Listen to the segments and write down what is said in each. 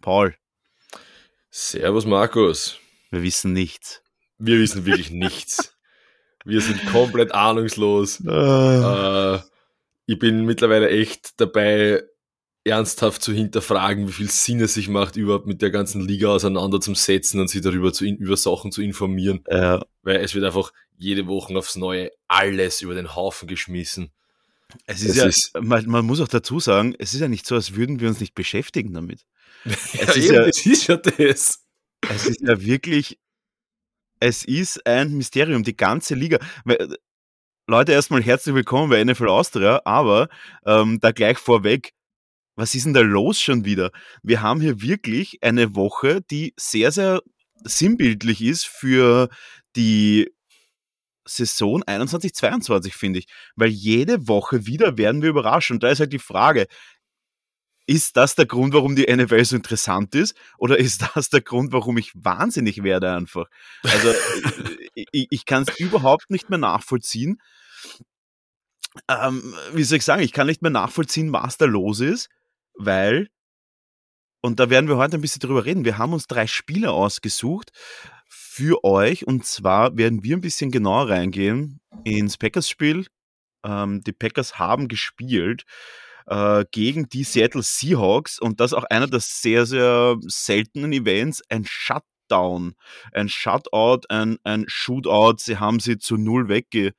Paul, Servus Markus. wir wissen nichts. Wir wissen wirklich nichts. Wir sind komplett ahnungslos. Äh, ich bin mittlerweile echt dabei, ernsthaft zu hinterfragen, wie viel Sinn es sich macht, überhaupt mit der ganzen Liga auseinanderzusetzen und sich darüber zu, über Sachen zu informieren. Äh, Weil es wird einfach jede Woche aufs Neue alles über den Haufen geschmissen. Es ist Es ja, ist- man, man muss auch dazu sagen, es ist ja nicht so, als würden wir uns nicht beschäftigen damit. Ja, ist eben, ja- das ist ja das. Es ist ja wirklich, es ist ein Mysterium, die ganze Liga. Leute, erstmal herzlich willkommen bei NFL Austria, aber ähm, da gleich vorweg, was ist denn da los schon wieder? Wir haben hier wirklich eine Woche, die sehr, sehr sinnbildlich ist für die Saison 21-22, finde ich. Weil jede Woche wieder werden wir überrascht. Und da ist halt die Frage, ist das der Grund, warum die NFL so interessant ist? Oder ist das der Grund, warum ich wahnsinnig werde einfach? Also ich, ich kann es überhaupt nicht mehr nachvollziehen. Ähm, wie soll ich sagen, ich kann nicht mehr nachvollziehen, was da los ist, weil, und da werden wir heute ein bisschen drüber reden, wir haben uns drei Spiele ausgesucht für euch und zwar werden wir ein bisschen genauer reingehen ins Packers-Spiel. Ähm, die Packers haben gespielt äh, gegen die Seattle Seahawks und das auch einer der sehr, sehr seltenen Events, ein Shutdown, ein Shutout, ein, ein Shootout. Sie haben sie zu null wegge...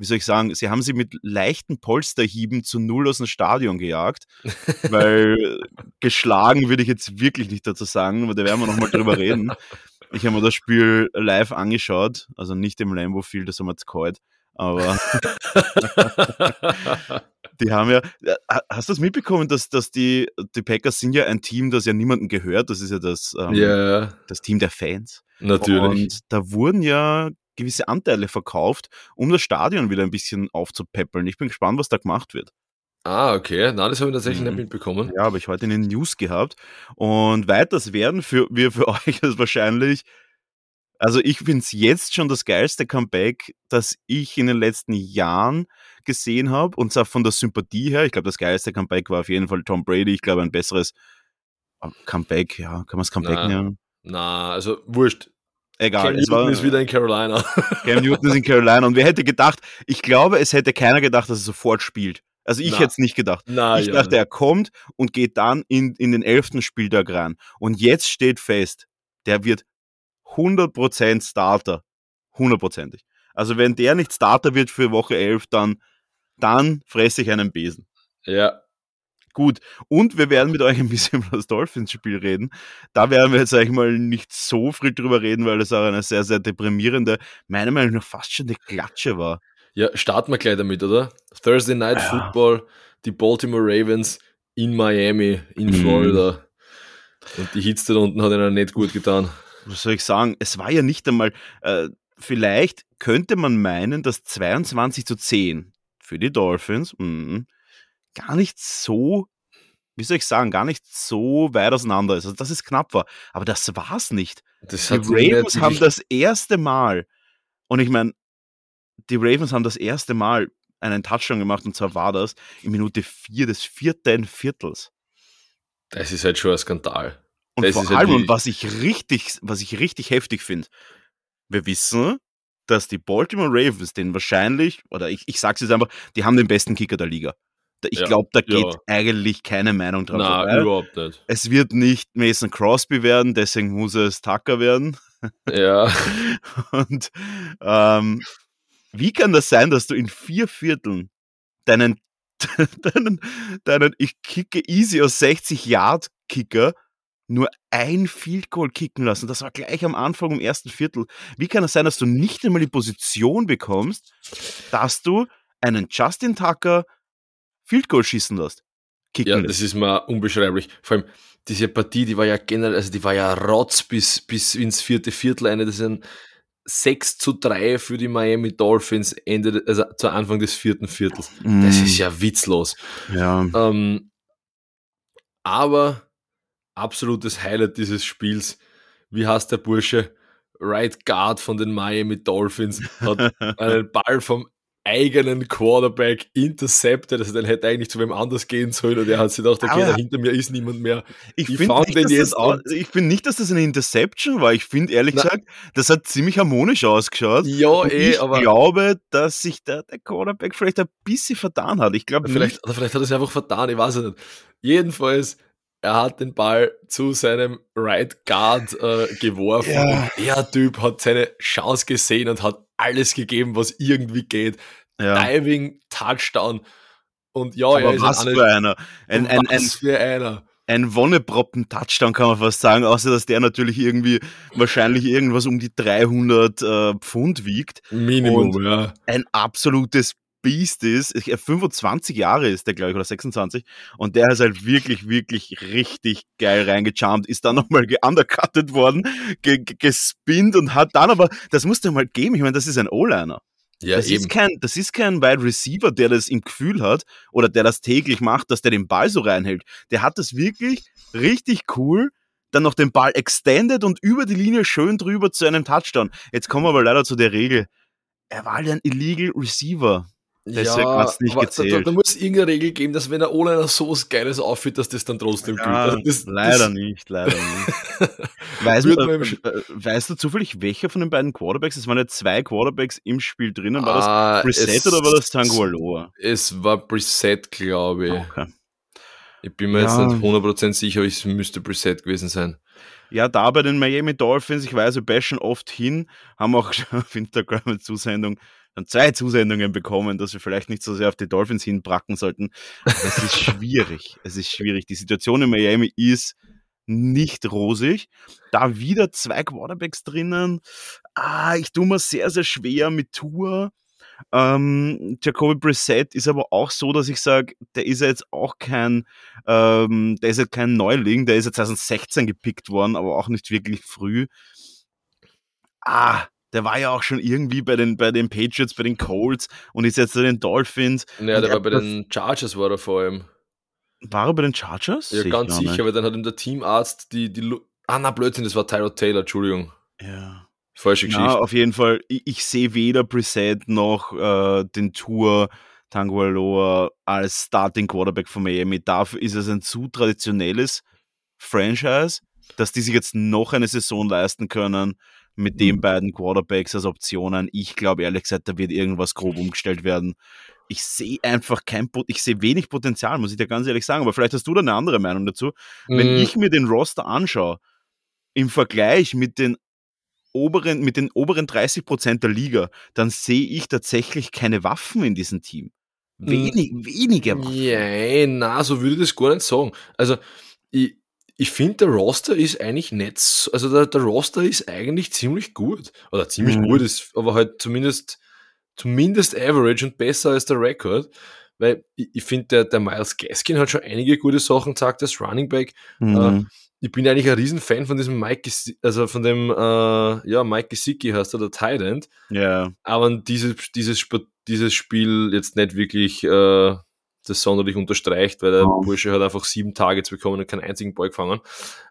Wie soll ich sagen, sie haben sie mit leichten Polsterhieben zu null aus dem Stadion gejagt, weil geschlagen würde ich jetzt wirklich nicht dazu sagen, aber da werden wir nochmal drüber reden. Ich habe mir das Spiel live angeschaut, also nicht im Lambo Field, das haben wir jetzt kalt, aber die haben ja, Ha- hast du das mitbekommen, dass, dass die, die Packers sind ja ein Team, das ja niemandem gehört, das ist ja das, ähm, ja, das Team der Fans. natürlich. Und da wurden ja gewisse Anteile verkauft, um das Stadion wieder ein bisschen aufzupäppeln. Ich bin gespannt, was da gemacht wird. Ah, okay. Nein, das habe ich tatsächlich Mhm. nicht mitbekommen. Ja, habe ich heute in den News gehabt. Und weiters werden für, wir für euch es wahrscheinlich, also ich finde es jetzt schon das geilste Comeback, das ich in den letzten Jahren gesehen habe. Und zwar von der Sympathie her. Ich glaube, das geilste Comeback war auf jeden Fall Tom Brady. Ich glaube, ein besseres äh, Comeback, ja, kann man es Comeback Na, nennen? Na, also wurscht. Egal, Cam es war, Newton ist wieder in Carolina. Cam Newton ist in Carolina. Und wer hätte gedacht, ich glaube, es hätte keiner gedacht, dass er sofort spielt. Also ich Na. hätte es nicht gedacht. Na, ich ja. dachte, er kommt und geht dann in, in den elften Spieltag rein. Und jetzt steht fest, der wird 100% Starter. Hundertprozentig. Also wenn der nicht Starter wird für Woche 11, dann, dann fresse ich einen Besen. ja, Gut. Und wir werden mit euch ein bisschen über das Dolphins-Spiel reden. Da werden wir jetzt eigentlich mal nicht so viel drüber reden, weil es auch eine sehr, sehr deprimierende, meiner Meinung nach fast schon eine Klatsche war. Ja, starten wir gleich damit, oder? Thursday Night Ja. Football, die Baltimore Ravens in Miami, in Mhm. Florida. Und die Hitze da unten hat ihnen nicht gut getan. was soll ich sagen, es war ja nicht einmal, äh, vielleicht könnte man meinen, dass 22 zu 10 für die Dolphins mh, gar nicht so, wie soll ich sagen, gar nicht so weit auseinander ist. Also, dass es knapp war. Aber das war's nicht. Das Die Ravens haben das erste Mal, und ich meine, die Ravens haben das erste Mal einen Touchdown gemacht, und zwar war das in Minute 4 des vierten Viertels. Das ist halt schon ein Skandal. Und Das vor halt allem, und was ich richtig, was ich richtig heftig finde, wir wissen, dass die Baltimore Ravens den wahrscheinlich, oder ich, ich sag's jetzt einfach, die haben den besten Kicker der Liga. Ich Ja, glaube, da geht ja. eigentlich keine Meinung dran Na, vorbei. überhaupt nicht. Es wird nicht Mason Crosby werden, deswegen muss es Tucker werden. Ja, Und ähm, wie kann das sein, dass du in vier Vierteln deinen, deinen, deinen ich kicke easy aus 60 Yard Kicker nur ein Field Goal kicken lassen? Das war gleich am Anfang im ersten Viertel. Wie kann es sein, dass du nicht einmal die Position bekommst, dass du einen Justin Tucker Field Goal schießen lässt? Kicken ja, lässt? das ist mal unbeschreiblich. Vor allem, diese Partie, die war ja generell, also die war ja rotz bis, bis ins vierte Viertel eine. Das sind 6 zu 3 für die Miami Dolphins Ende, de- also zu Anfang des vierten Viertels. Das Mm, ist ja witzlos. ja. Ähm, aber absolutes Highlight dieses Spiels. Wie heißt der Bursche? Right Guard von den Miami Dolphins hat einen Ball vom eigenen Quarterback intercepted. Also, den hätte eigentlich zu wem anders gehen sollen und er hat sich gedacht, okay, Aber- da hinter mir ist niemand mehr. Ich Ich finde fand nicht, den dass jetzt das, an- ich find nicht, dass das eine Interception war. Ich finde ehrlich Na- gesagt, das hat ziemlich harmonisch ausgeschaut. Ja, eh, ich aber glaube, dass sich der, der Quarterback vielleicht ein bisschen vertan hat. Ich glaube vielleicht, oder vielleicht hat er es einfach vertan, ich weiß es nicht. Jedenfalls, er hat den Ball zu seinem Right Guard äh, geworfen. Ja. Der Typ hat seine Chance gesehen und hat alles gegeben, was irgendwie geht. Ja. Diving, Touchdown. Und ja, Aber er ist was halt für einer. Ein, ein, ein, was für einer. ein Wonneproppen-Touchdown kann man fast sagen, außer dass der natürlich irgendwie wahrscheinlich irgendwas um die 300 äh, Pfund wiegt. Minimum, Und- ja. Ein absolutes Biest ist. Ich- 25 Jahre ist der, glaube ich, oder 26. Und der ist halt wirklich, wirklich richtig geil reingecharmt, ist dann nochmal geundercuttet worden, ge- gespinnt und hat dann aber, das musst du mal geben, ich meine, das ist ein O-Liner. Ja, das, eben. ist kein, das ist kein Wide Receiver, der das im Gefühl hat oder der das täglich macht, dass der den Ball so reinhält. Der hat das wirklich richtig cool, dann noch den Ball extended und über die Linie schön drüber zu einem Touchdown. Jetzt kommen wir aber leider zu der Regel. Er war halt ein Illegal Receiver. Deswegen hat's nicht aber Da, da, gezählt. da muss es irgendeine Regel geben, dass wenn der O-Liner so was Geiles aufführt, dass das dann trotzdem gilt. Also das, leider das, nicht, leider nicht. Weißt, du, äh, äh, weißt du zufällig, welcher von den beiden Quarterbacks, es waren ja zwei Quarterbacks im Spiel drinnen, war das Ah, Brissett es- oder war das Tango Aloha? Es war Brissett, glaube ich. Okay. Ich bin mir Ja. jetzt nicht 100% sicher, aber es müsste Brissett gewesen sein. Ja, da bei den Miami Dolphins, ich weiß, wir bashen oft hin, haben auch schon auf Instagram eine Zusendung, dann zwei Zusendungen bekommen, dass wir vielleicht nicht so sehr auf die Dolphins hinbracken sollten. Aber es ist schwierig. Es ist schwierig. Die Situation in Miami ist nicht rosig. Da wieder zwei Quarterbacks drinnen. Ah, ich tue mir sehr, sehr schwer mit Tour. Ähm, Jacoby Brissett ist aber auch so, dass ich sage, der ist ja jetzt auch kein, ähm, der ist ja kein Neuling, der ist jetzt 2016 gepickt worden, aber auch nicht wirklich früh. Ah, der war ja auch schon irgendwie bei den, bei den Patriots, bei den Colts und ist jetzt bei den Dolphins. Ja, der er war bei den Chargers war er vor allem. War er bei den Chargers? Ja, Sehe ganz sicher, weil dann hat ihm der Teamarzt die, die Lu Ah, na, Blödsinn, das war Tyrod Taylor, Entschuldigung. Ja. Falsche Ja, Geschichte. auf jeden Fall. Ich, ich sehe weder Brissett noch äh, den Tour Tango Aloha als Starting Quarterback von Miami. Dafür ist es ein zu traditionelles Franchise, dass die sich jetzt noch eine Saison leisten können mit den beiden Quarterbacks als Optionen. Ich glaube ehrlich gesagt, da wird irgendwas grob umgestellt werden. Ich sehe einfach kein, Pot- ich sehe wenig Potenzial, muss ich dir ganz ehrlich sagen. Aber vielleicht hast du da eine andere Meinung dazu. Wenn Mm, ich mir den Roster anschaue, im Vergleich mit den oberen, mit den oberen 30 Prozent der Liga, dann sehe ich tatsächlich keine Waffen in diesem Team. Wenig, wenige Waffen. Ja, na, so würde ich das gar nicht sagen. Also, ich, ich finde, der Roster ist eigentlich so- also der, der Roster ist eigentlich ziemlich gut. Oder ziemlich Mhm. gut ist, aber halt zumindest, zumindest average und besser als der Rekord. Weil ich, ich finde, der, der Miles Gaskin hat schon einige gute Sachen gesagt als Running Back. Mhm. Ich bin eigentlich ein Riesenfan von diesem Mike, also von dem, äh, ja, Mike Gesicki heißt er, der Tight End Ja, aber dieses, dieses, dieses Spiel jetzt nicht wirklich äh, das sonderlich unterstreicht, weil der Ja. Bursche hat einfach sieben Targets bekommen und keinen einzigen Ball gefangen.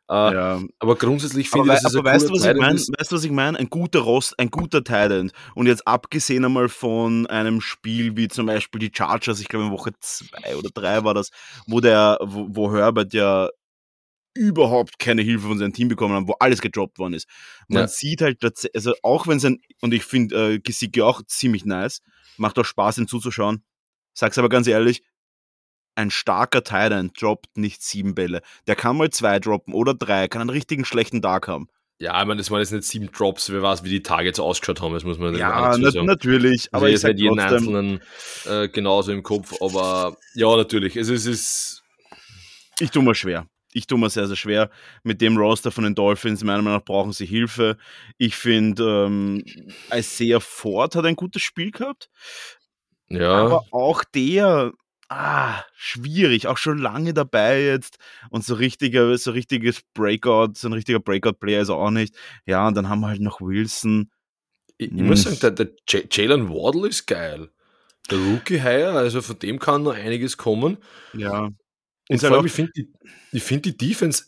Äh, ja. Aber grundsätzlich finde ich, dass es aber weißt du, was ich ist. Weißt du, was ich meine? Ein guter Rost, ein guter Talent. Und jetzt abgesehen einmal von einem Spiel wie zum Beispiel die Chargers, ich glaube in Woche zwei oder drei war das, wo der, wo, wo Herbert ja überhaupt keine Hilfe von seinem Team bekommen haben, wo alles gedroppt worden ist. Man Ja. sieht halt, also auch wenn sein, und ich finde äh, Gesicki auch ziemlich nice, macht auch Spaß, ihm zuzuschauen. Sag's aber ganz ehrlich, ein starker Titan droppt nicht sieben Bälle. Der kann mal zwei droppen oder drei, kann einen richtigen schlechten Tag haben. Ja, ich meine, das waren jetzt nicht sieben Drops, wer weiß, wie die Targets ausgeschaut haben, das muss man Ja, dazu sagen. natürlich, Aber aber ich jetzt sag nicht jeden einzelnen äh, genauso im Kopf, aber ja, natürlich. Also es ist, ich tue mir schwer. Ich tue mir sehr, sehr schwer. Mit dem Roster von den Dolphins, meiner Meinung nach, brauchen sie Hilfe. Ich finde, ähm, Isaiah Ford hat ein gutes Spiel gehabt, ja, aber auch der, ah, schwierig, auch schon lange dabei jetzt und so richtiger, so richtiges Breakout, so ein richtiger Breakout-Player ist er auch nicht. Ja, und dann haben wir halt noch Wilson. ich, ich muss Hm. sagen, der, der Jalen Waddle ist geil. Der Rookie-Hire, also von dem kann noch einiges kommen. Ja. Und vor halt allem, ich finde, die, find, die Defense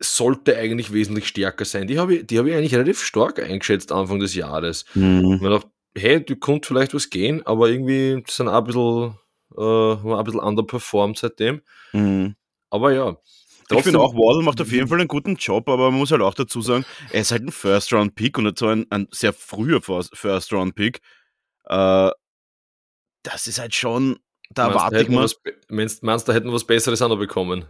sollte eigentlich wesentlich stärker sein. Die habe ich, die hab ich eigentlich relativ stark eingeschätzt Anfang des Jahres. Mhm. Ich, mein, auch, hey, du konnte vielleicht was gehen, aber irgendwie sind auch ein bisschen, äh, ein bisschen underperformed seitdem. Mhm. Aber ja. Ich finde auch, Waddle macht auf jeden Fall einen guten Job, aber man muss halt auch dazu sagen, er ist halt ein First-Round-Pick und so ein, ein sehr früher First-Round-Pick. Äh, das ist halt schon, da erwarte ich mal. meinst, meinst du, da hätten wir was Besseres an bekommen?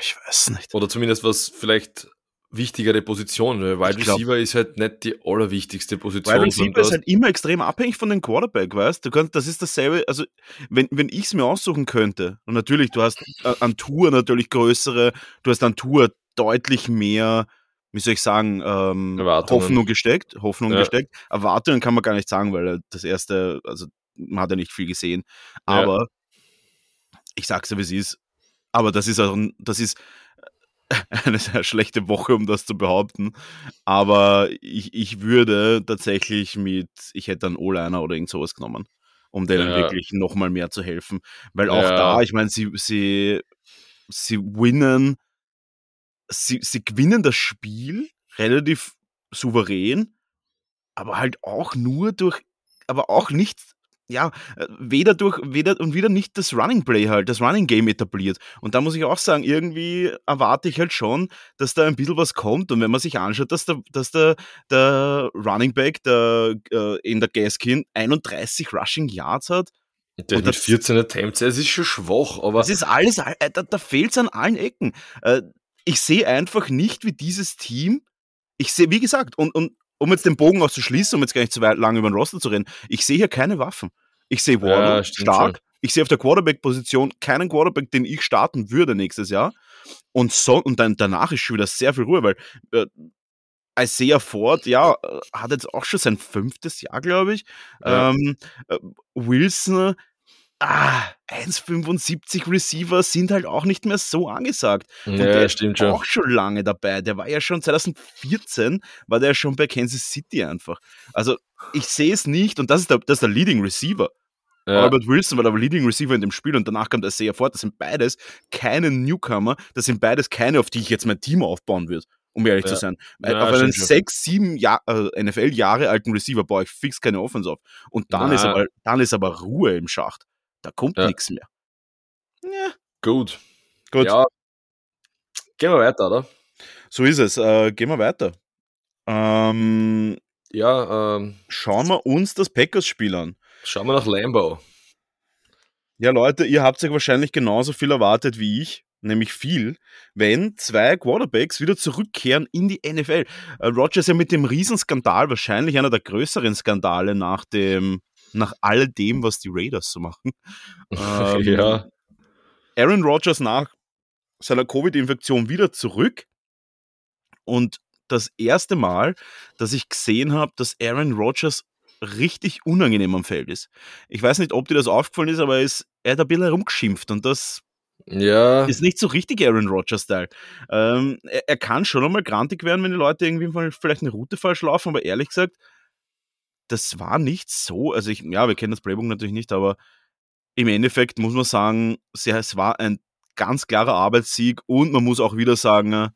Ich weiß nicht. Oder zumindest was vielleicht wichtigere Position. Wide Receiver ist halt nicht die allerwichtigste Position. Wide Receiver ist halt immer extrem abhängig von dem Quarterback, weißt du? kannst, das ist dasselbe, also wenn, wenn ich es mir aussuchen könnte, und natürlich, du hast an Tour natürlich größere, du hast an Tour deutlich mehr, wie soll ich sagen, ähm, Hoffnung gesteckt, Hoffnung ja. gesteckt. Erwartungen kann man gar nicht sagen, weil das erste, also man hat ja nicht viel gesehen. Aber ja. ich sag's ja, wie es ist. Aber das ist auch, das ist eine sehr schlechte Woche, um das zu behaupten. Aber ich, ich würde tatsächlich mit, ich hätte einen O-Liner oder irgend sowas genommen, um denen ja. wirklich nochmal mehr zu helfen. Weil auch ja. da, ich meine, sie, sie, sie winnen, sie, sie gewinnen das Spiel relativ souverän, aber halt auch nur durch, aber auch nicht ja, äh, weder durch, weder und wieder nicht das Running Play halt, das Running Game etabliert. Und da muss ich auch sagen, irgendwie erwarte ich halt schon, dass da ein bisschen was kommt. Und wenn man sich anschaut, dass der, dass der, der Running Back der, äh, in der Gaskin 31 Rushing Yards hat. Der mit 14 Attempts, es ist schon schwach, aber. Es ist alles, äh, da, da fehlt es an allen Ecken. Äh, ich sehe einfach nicht, wie dieses Team, ich sehe, wie gesagt, und, und um jetzt den Bogen auszuschließen, um jetzt gar nicht zu weit lang über den Roster zu reden, ich sehe hier keine Waffen. Ich sehe Warner ja, stark. Schon. Ich sehe auf der Quarterback-Position keinen Quarterback, den ich starten würde nächstes Jahr. Und, so, und dann danach ist schon wieder sehr viel Ruhe, weil äh, Isaiah Ford, ja, äh, hat jetzt auch schon sein fünftes Jahr, glaube ich. Ja. Ähm, äh, Wilson, ah, 1,75 Receiver sind halt auch nicht mehr so angesagt. Und ja, der stimmt ist auch schon lange dabei. Der war ja schon 2014, war der schon bei Kansas City einfach. Also ich sehe es nicht und das ist der, das ist der Leading Receiver. Ja. Albert Wilson war der Leading Receiver in dem Spiel und danach kam der sehr fort. Das sind beides keine Newcomer, das sind beides keine, auf die ich jetzt mein Team aufbauen würde um ehrlich ja. zu sein. Ja, auf einen sechs, sieben Jahr, äh, NFL-Jahre alten Receiver baue ich fix keine Offense auf. Und dann ist, aber, dann ist aber Ruhe im Schacht. Da kommt ja. nichts mehr. Ja. Gut. Gut. Ja. Gehen wir weiter, oder? So ist es. Äh, gehen wir weiter. Ähm, ja, ähm, schauen wir uns das Packers-Spiel an. Schauen wir nach Lambo. Ja, Leute, ihr habt euch wahrscheinlich genauso viel erwartet wie ich, nämlich viel, wenn zwei Quarterbacks wieder zurückkehren in die NFL. Äh, Rogers ja mit dem Riesenskandal, wahrscheinlich einer der größeren Skandale nach dem nach all dem, was die Raiders so machen. ähm, ja. Aaron Rodgers nach seiner Covid-Infektion wieder zurück und das erste Mal, dass ich gesehen habe, dass Aaron Rodgers richtig unangenehm am Feld ist. Ich weiß nicht, ob dir das aufgefallen ist, aber er, ist, er hat ein bisschen herumgeschimpft und das ja. ist nicht so richtig Aaron Rodgers-Style. Ähm, er, er, kann schon einmal grantig werden, wenn die Leute irgendwie vielleicht eine Route falsch laufen, aber ehrlich gesagt, das war nicht so, also ich, ja, wir kennen das Playbook natürlich nicht, aber im Endeffekt muss man sagen, es war ein ganz klarer Arbeitssieg und man muss auch wieder sagen,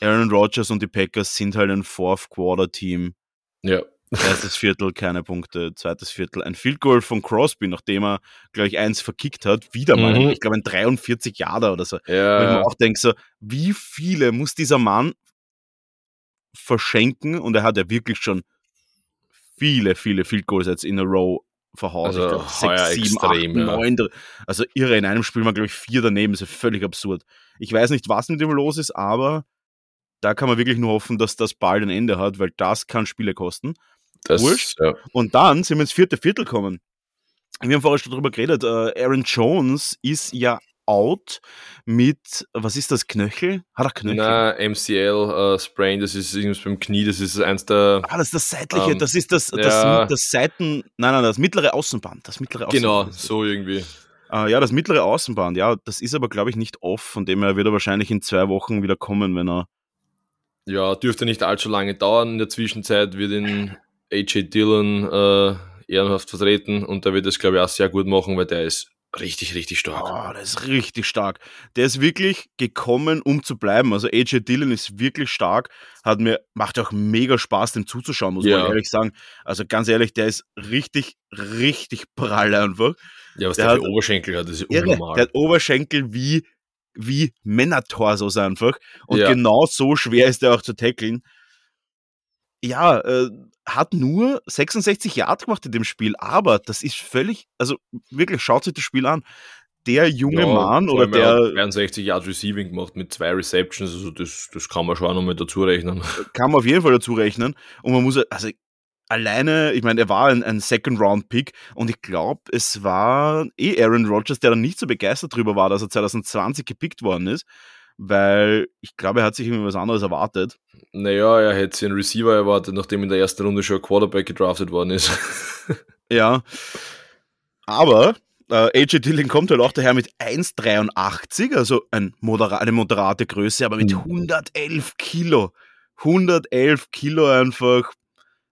Aaron Rodgers und die Packers sind halt ein Fourth-Quarter-Team. Ja. Erstes Viertel, keine Punkte. Zweites Viertel, ein Field Goal von Crosby, nachdem er, glaube ich, eins verkickt hat. Wieder mal, mhm. ich glaube, ein 43 Jahre oder so. Ja. Wo ich mir auch denke, so, wie viele muss dieser Mann verschenken? Und er hat ja wirklich schon viele, viele Field Goals jetzt in a row verhaut. Also, glaub, sechs, sieben, extrem, acht, neun. Ja. Also irre, in einem Spiel mal, glaube ich, vier daneben. Das ist völlig absurd. Ich weiß nicht, was mit ihm los ist, aber da kann man wirklich nur hoffen, dass das bald ein Ende hat, weil das kann Spiele kosten. Das, Wurscht. Ja. Und dann sind wir ins vierte Viertel gekommen. Wir haben vorher schon darüber geredet. Äh, Aaron Jones ist ja out mit, was ist das, Knöchel? Hat er Knöchel? Na, MCL uh, äh, Sprain, das ist irgendwas beim Knie, das ist eins der. Ah, das ist das seitliche, ähm, das ist das, das, ja. das, Seiten, nein, nein, das mittlere Außenband. Das mittlere Außenband. Genau, so irgendwie. Uh, ja, das mittlere Außenband, ja, das ist aber, glaube ich, nicht off, von dem her wird er wahrscheinlich in zwei Wochen wieder kommen, wenn er. Ja, dürfte nicht allzu lange dauern. In der Zwischenzeit wird ihn AJ Dillon äh, ehrenhaft vertreten und der wird das, glaube ich, auch sehr gut machen, weil der ist Richtig, richtig stark. Oh, der ist richtig stark. Der ist wirklich gekommen, um zu bleiben. Also AJ Dillon ist wirklich stark. Hat mir, macht auch mega Spaß, dem zuzuschauen, muss Ja. man ehrlich sagen. Also ganz ehrlich, der ist richtig, richtig prall einfach. Ja, was Der der, hat- für Oberschenkel hat, ist ja unnormal. Der hat Oberschenkel wie, wie Männertorsos einfach. Und Ja. genau so schwer ist er auch zu tackeln. Ja, äh, hat nur 66 Yards gemacht in dem Spiel, aber das ist völlig, also wirklich, schaut sich das Spiel an. Der junge Ja, Mann oder er der 62 Yard Receiving gemacht mit zwei Receptions, also das, das kann man schon auch noch mit dazu rechnen. kann man auf jeden Fall dazu rechnen. Und man muss, also alleine, ich meine, er war ein, ein Second-Round-Pick und ich glaube, es war eh Aaron Rodgers, der dann nicht so begeistert drüber war, dass er 2020 gepickt worden ist, weil ich glaube, er hat sich irgendwie was anderes erwartet. Naja, er hätte sich einen Receiver erwartet, nachdem in der ersten Runde schon ein Quarterback gedraftet worden ist. Ja. Aber äh, AJ Dillon kommt halt auch daher mit 1,83, also ein modera eine moderate Größe, aber mit Mhm. 111 Kilo. 111 Kilo einfach.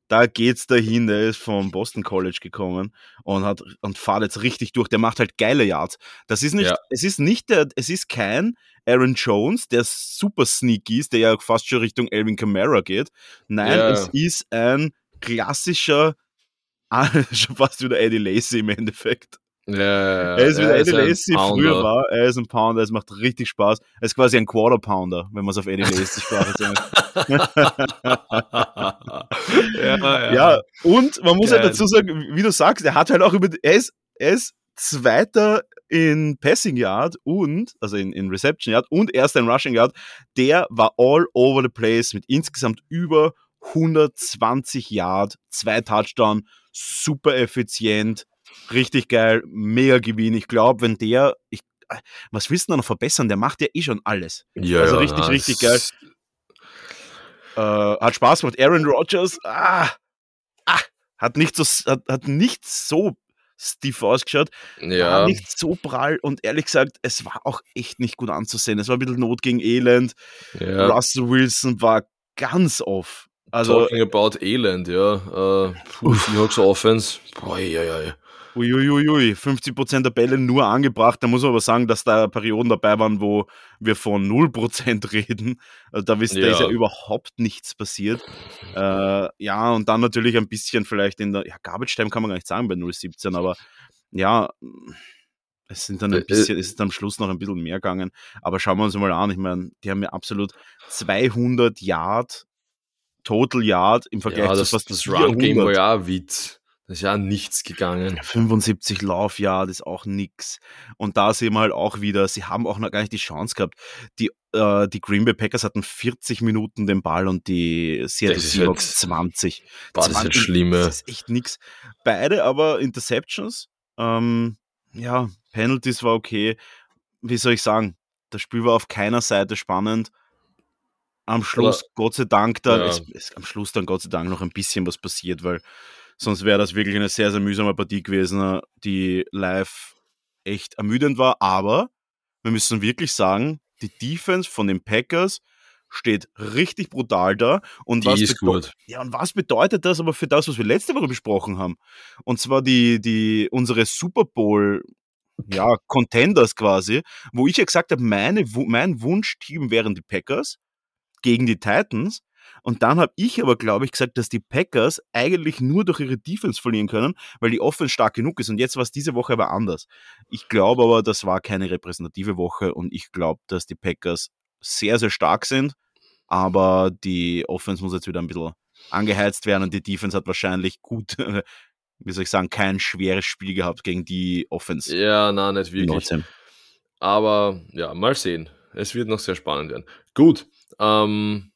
Da geht's dahin. Der ist vom Boston College gekommen und hat und fährt jetzt richtig durch. Der macht halt geile Yards. Das ist nicht, Ja. es ist nicht der, es ist kein Aaron Jones, der super sneaky ist, der ja fast schon Richtung Elvin Kamara geht. Nein, Ja. es ist ein klassischer, schon fast wieder Eddie Lacy im Endeffekt. Ja, Er ist wieder Eddie ein Lacy Pounder. früher war. Er ist ein Pounder, es macht richtig Spaß. Er ist quasi ein Quarter Pounder, wenn man es auf Eddie Lacy Sprache sagt. ja, ja. Ja, und man muss Geil. halt dazu sagen, wie du sagst, er hat halt auch über, er ist, er ist Zweiter in Passing Yard und, also in, in Reception Yard und Erster in Rushing Yard. Der war all over the place mit insgesamt über 120 Yard, zwei Touchdown, super effizient, richtig geil, mega Gewinn. Ich glaube, wenn der, ich, was willst du noch verbessern? Der macht ja eh schon alles. Ja, Also ja, richtig, na, richtig geil. Äh, hat Spaß gemacht. Aaron Rodgers, ah, ah, hat nicht so, hat, hat nicht so stiff ausgeschaut, war Ja, nicht so prall und ehrlich gesagt, es war auch echt nicht gut anzusehen. Es war ein bisschen Not gegen Elend. ja. Russell Wilson war ganz off. Also, Talking about Elend, ja. Puh, Seahawks Offense. Boah, ja, ja, ja. Uiuiui, 50% der Bälle nur angebracht. Da muss man aber sagen, dass da Perioden dabei waren, wo wir von 0% reden. Also da, ist, da ist ja Ja. überhaupt nichts passiert. Äh, ja, und dann natürlich ein bisschen vielleicht in der, ja, Garbage Time kann man gar nicht sagen bei 017, aber ja, es sind dann Äh, ein bisschen, es ist am Schluss noch ein bisschen mehr gegangen. Aber schauen wir uns mal an. Ich meine, die haben ja absolut 200 Yard, Total Yard im Vergleich Ja, zu das, fast das Run-Game 400. war ja auch ein Witz. Das ist ja nichts gegangen. 75 Laufyard ist auch nix. Und da sehen wir halt auch wieder, sie haben auch noch gar nicht die Chance gehabt. Die, äh, die Green Bay Packers hatten 40 Minuten den Ball und die Seattle Das Seahawks halt- 20. Boah, das ist halt 20, schlimm. ja. Das ist echt nix. Beide aber Interceptions. Ähm, ja, Penalties war okay. Wie soll ich sagen? Das Spiel war auf keiner Seite spannend. Am Schluss, Gott sei Dank, dann, Ja. es ist am Schluss dann Gott sei Dank noch ein bisschen was passiert, weil sonst wäre das wirklich eine sehr, sehr mühsame Partie gewesen, die live echt ermüdend war. Aber wir müssen wirklich sagen, die Defense von den Packers steht richtig brutal da. Und Die was ist gut. ja, und was bedeutet das aber für das, was wir letzte Woche besprochen haben? Und zwar die, die, unsere Super Bowl, ja, Contenders quasi, wo ich ja gesagt habe, meine, mein Wunschteam wären die Packers gegen die Titans. Und dann habe ich aber, glaube ich, gesagt, dass die Packers eigentlich nur durch ihre Defense verlieren können, weil die Offense stark genug ist. Und jetzt war es diese Woche aber anders. Ich glaube aber, das war keine repräsentative Woche und ich glaube, dass die Packers sehr, sehr stark sind. Aber die Offense muss jetzt wieder ein bisschen angeheizt werden und die Defense hat wahrscheinlich gut, wie soll ich sagen, kein schweres Spiel gehabt gegen die Offense. Ja, na, nicht wirklich. 19. Aber ja, mal sehen. Es wird noch sehr spannend werden. Gut. Ähm,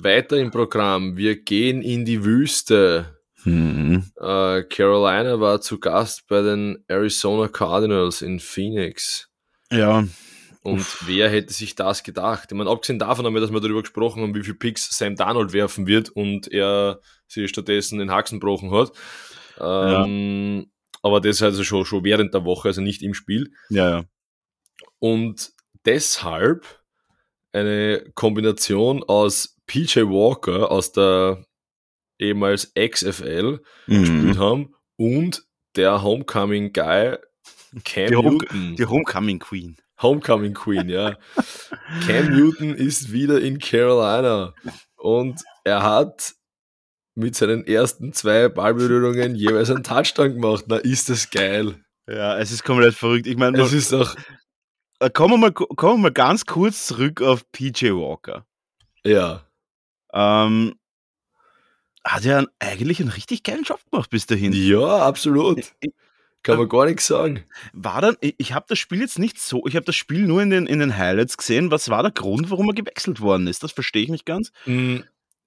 weiter im Programm. Wir gehen in die Wüste. Mhm. Äh, Carolina war zu Gast bei den Arizona Cardinals in Phoenix. Ja, Und wer hätte sich das gedacht? Ich meine, abgesehen davon haben wir, dass wir darüber gesprochen haben, wie viel Picks Sam Darnold werfen wird und er sich stattdessen den Haxen gebrochen hat. Ähm, Aber das also schon, schon während der Woche, also nicht im Spiel. ja, ja. Und deshalb eine Kombination aus PJ Walker aus der ehemals XFL gespielt Mhm. haben und der Homecoming Guy Cam Die, Home Newton. die Homecoming Queen. Homecoming Queen, ja. Cam Newton ist wieder in Carolina und er hat mit seinen ersten zwei Ballberührungen jeweils einen Touchdown gemacht. Na, ist das geil. Ja, es ist komplett verrückt. Ich meine, Es ist doch, äh, kommen, wir mal, kommen wir mal ganz kurz zurück auf PJ Walker. ja. Ähm, hat ja eigentlich einen richtig geilen Job gemacht bis dahin. Ja, absolut. Kann man gar nichts sagen. War dann, ich, ich habe das Spiel jetzt nicht so, ich habe das Spiel nur in den, in den Highlights gesehen. Was war der Grund, warum er gewechselt worden ist? Das verstehe ich nicht ganz. Mm,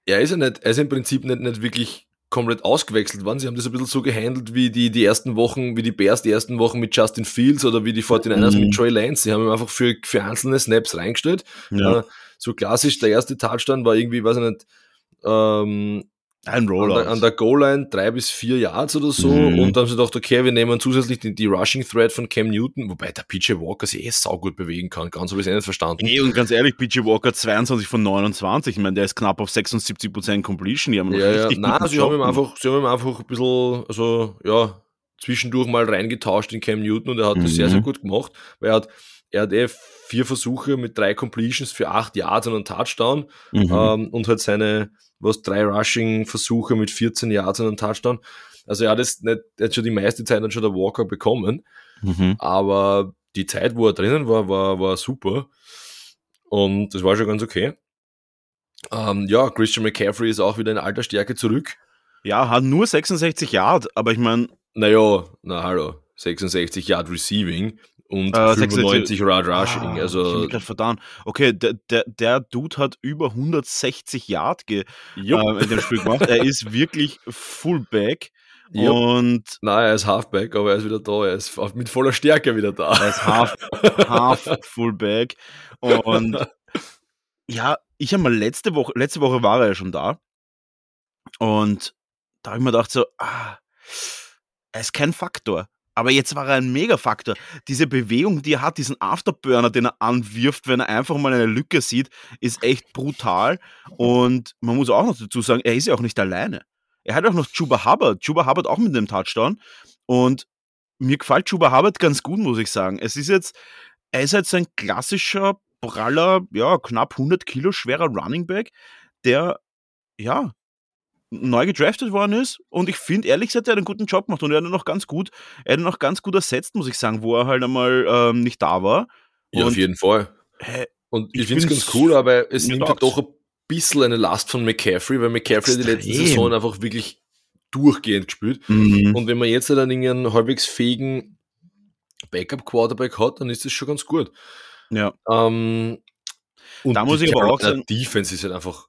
Er ist ja nicht, er ist im Prinzip nicht, nicht wirklich komplett ausgewechselt worden. Sie haben das ein bisschen so gehandelt wie die, die ersten Wochen, wie die Bears die ersten Wochen mit Justin Fields oder wie die 49ers Mhm. mit Trey Lance. Sie haben ihn einfach für, für einzelne Snaps reingestellt. Ja. Äh, so klassisch, der erste Touchdown war irgendwie, weiß ich nicht, ähm, Ein an Rollout. der, an der Goal-Line drei bis vier Yards oder so. Mhm. Und dann haben sie gedacht, okay, wir nehmen zusätzlich die, die Rushing-Thread von Cam Newton, wobei der PJ Walker sich eh saugut bewegen kann. Ganz habe ich es eh nicht verstanden. Nee, und ganz ehrlich, PJ Walker 22 von 29, ich meine, der ist knapp auf 76% Completion. Die haben Ja, ja. Nein, sie haben, ihm einfach, sie haben ihm einfach ein bisschen, also, ja, zwischendurch mal reingetauscht in Cam Newton und er hat das Mhm. sehr, sehr gut gemacht, weil er hat, er hat eh vier Versuche mit drei Completions für acht Yards und einen Touchdown Mhm. ähm, und halt seine, was, drei Rushing-Versuche mit 14 Yards und einem Touchdown. Also er hat jetzt nicht, er hat schon die meiste Zeit dann schon der Walker bekommen, Mhm. aber die Zeit, wo er drinnen war, war, war super. Und das war schon ganz okay. Ähm, ja, Christian McCaffrey ist auch wieder in alter Stärke zurück. Ja, hat nur 66 Yard, aber ich meine, Naja, na hallo, 66 Yard Receiving und Äh, 95 Yard Rushing. Ah, ich also, mich grad verdammt. Okay, der, der, der Dude hat über 160 Yard ge, äh, in dem Spiel gemacht. Er ist wirklich Fullback jupp. und Nein, er ist Halfback, aber er ist wieder da. Er ist mit voller Stärke wieder da. er ist Half, Half Fullback. Und ja, ich habe mal letzte Woche, letzte Woche war er ja schon da. Und da habe ich mir gedacht so, ah, er ist kein Faktor. Aber jetzt war er ein Mega-Faktor. Diese Bewegung, die er hat, diesen Afterburner, den er anwirft, wenn er einfach mal eine Lücke sieht, ist echt brutal. Und man muss auch noch dazu sagen, er ist ja auch nicht alleine. Er hat auch noch Chuba Hubbard. Chuba Hubbard auch mit dem Touchdown. Und mir gefällt Chuba Hubbard ganz gut, muss ich sagen. Es ist jetzt, er ist jetzt ein klassischer, praller, ja, knapp 100 Kilo schwerer Running Back, der, ja, neu gedraftet worden ist und ich finde ehrlich gesagt, er hat einen guten Job gemacht und er hat ihn noch ganz gut, er hat ihn noch ganz gut ersetzt, muss ich sagen, wo er halt einmal ähm, nicht da war. Ja, auf jeden Fall. Hä, Und ich, Ich finde es ganz cool, aber es nimmt halt doch ein bisschen eine Last von McCaffrey, weil McCaffrey hat die letzte. Saison einfach wirklich durchgehend gespielt. Mhm. Und wenn man jetzt dann einen halbwegs fähigen Backup-Quarterback hat, dann ist das schon ganz gut. Ja. Ähm, und Da muss ich aber auch sagen- Defense ist halt einfach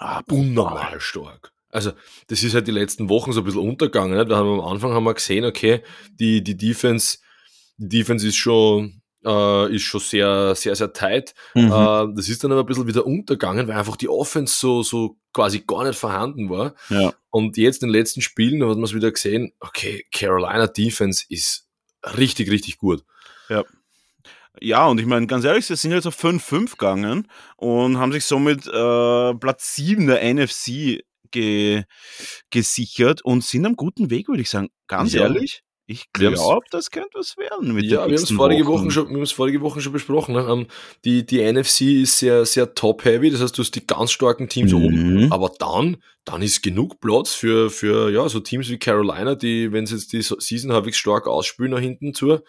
Ah, unnormal stark. Also, das ist halt die letzten Wochen so ein bisschen untergegangen. Nicht? Wir haben am Anfang haben wir gesehen, okay, die, die Defense, die Defense ist schon, äh, ist schon sehr, sehr, sehr tight. Mhm. Äh, das ist dann aber ein bisschen wieder untergegangen, weil einfach die Offense so, so quasi gar nicht vorhanden war. ja. Und jetzt in den letzten Spielen hat man es wieder gesehen, okay, Carolina Defense ist richtig, richtig gut. Ja, und ich meine, ganz ehrlich, sie sind jetzt auf 5-5 gegangen und haben sich somit äh, Platz 7 der NFC ge gesichert und sind am guten Weg, würde ich sagen. Ganz Ja. ehrlich, ich glaube, das könnte was werden. Mit Ja, wir haben es vorige Wochen. Wochen schon, wir haben es vorige Wochen schon besprochen. Ne? Ähm, Die, die NFC ist sehr, sehr top-heavy, das heißt, du hast die ganz starken Teams oben. Mhm. Aber dann, dann ist genug Platz für, für ja, so Teams wie Carolina, die, wenn sie jetzt die So- Season halbwegs stark ausspielen nach hinten zu,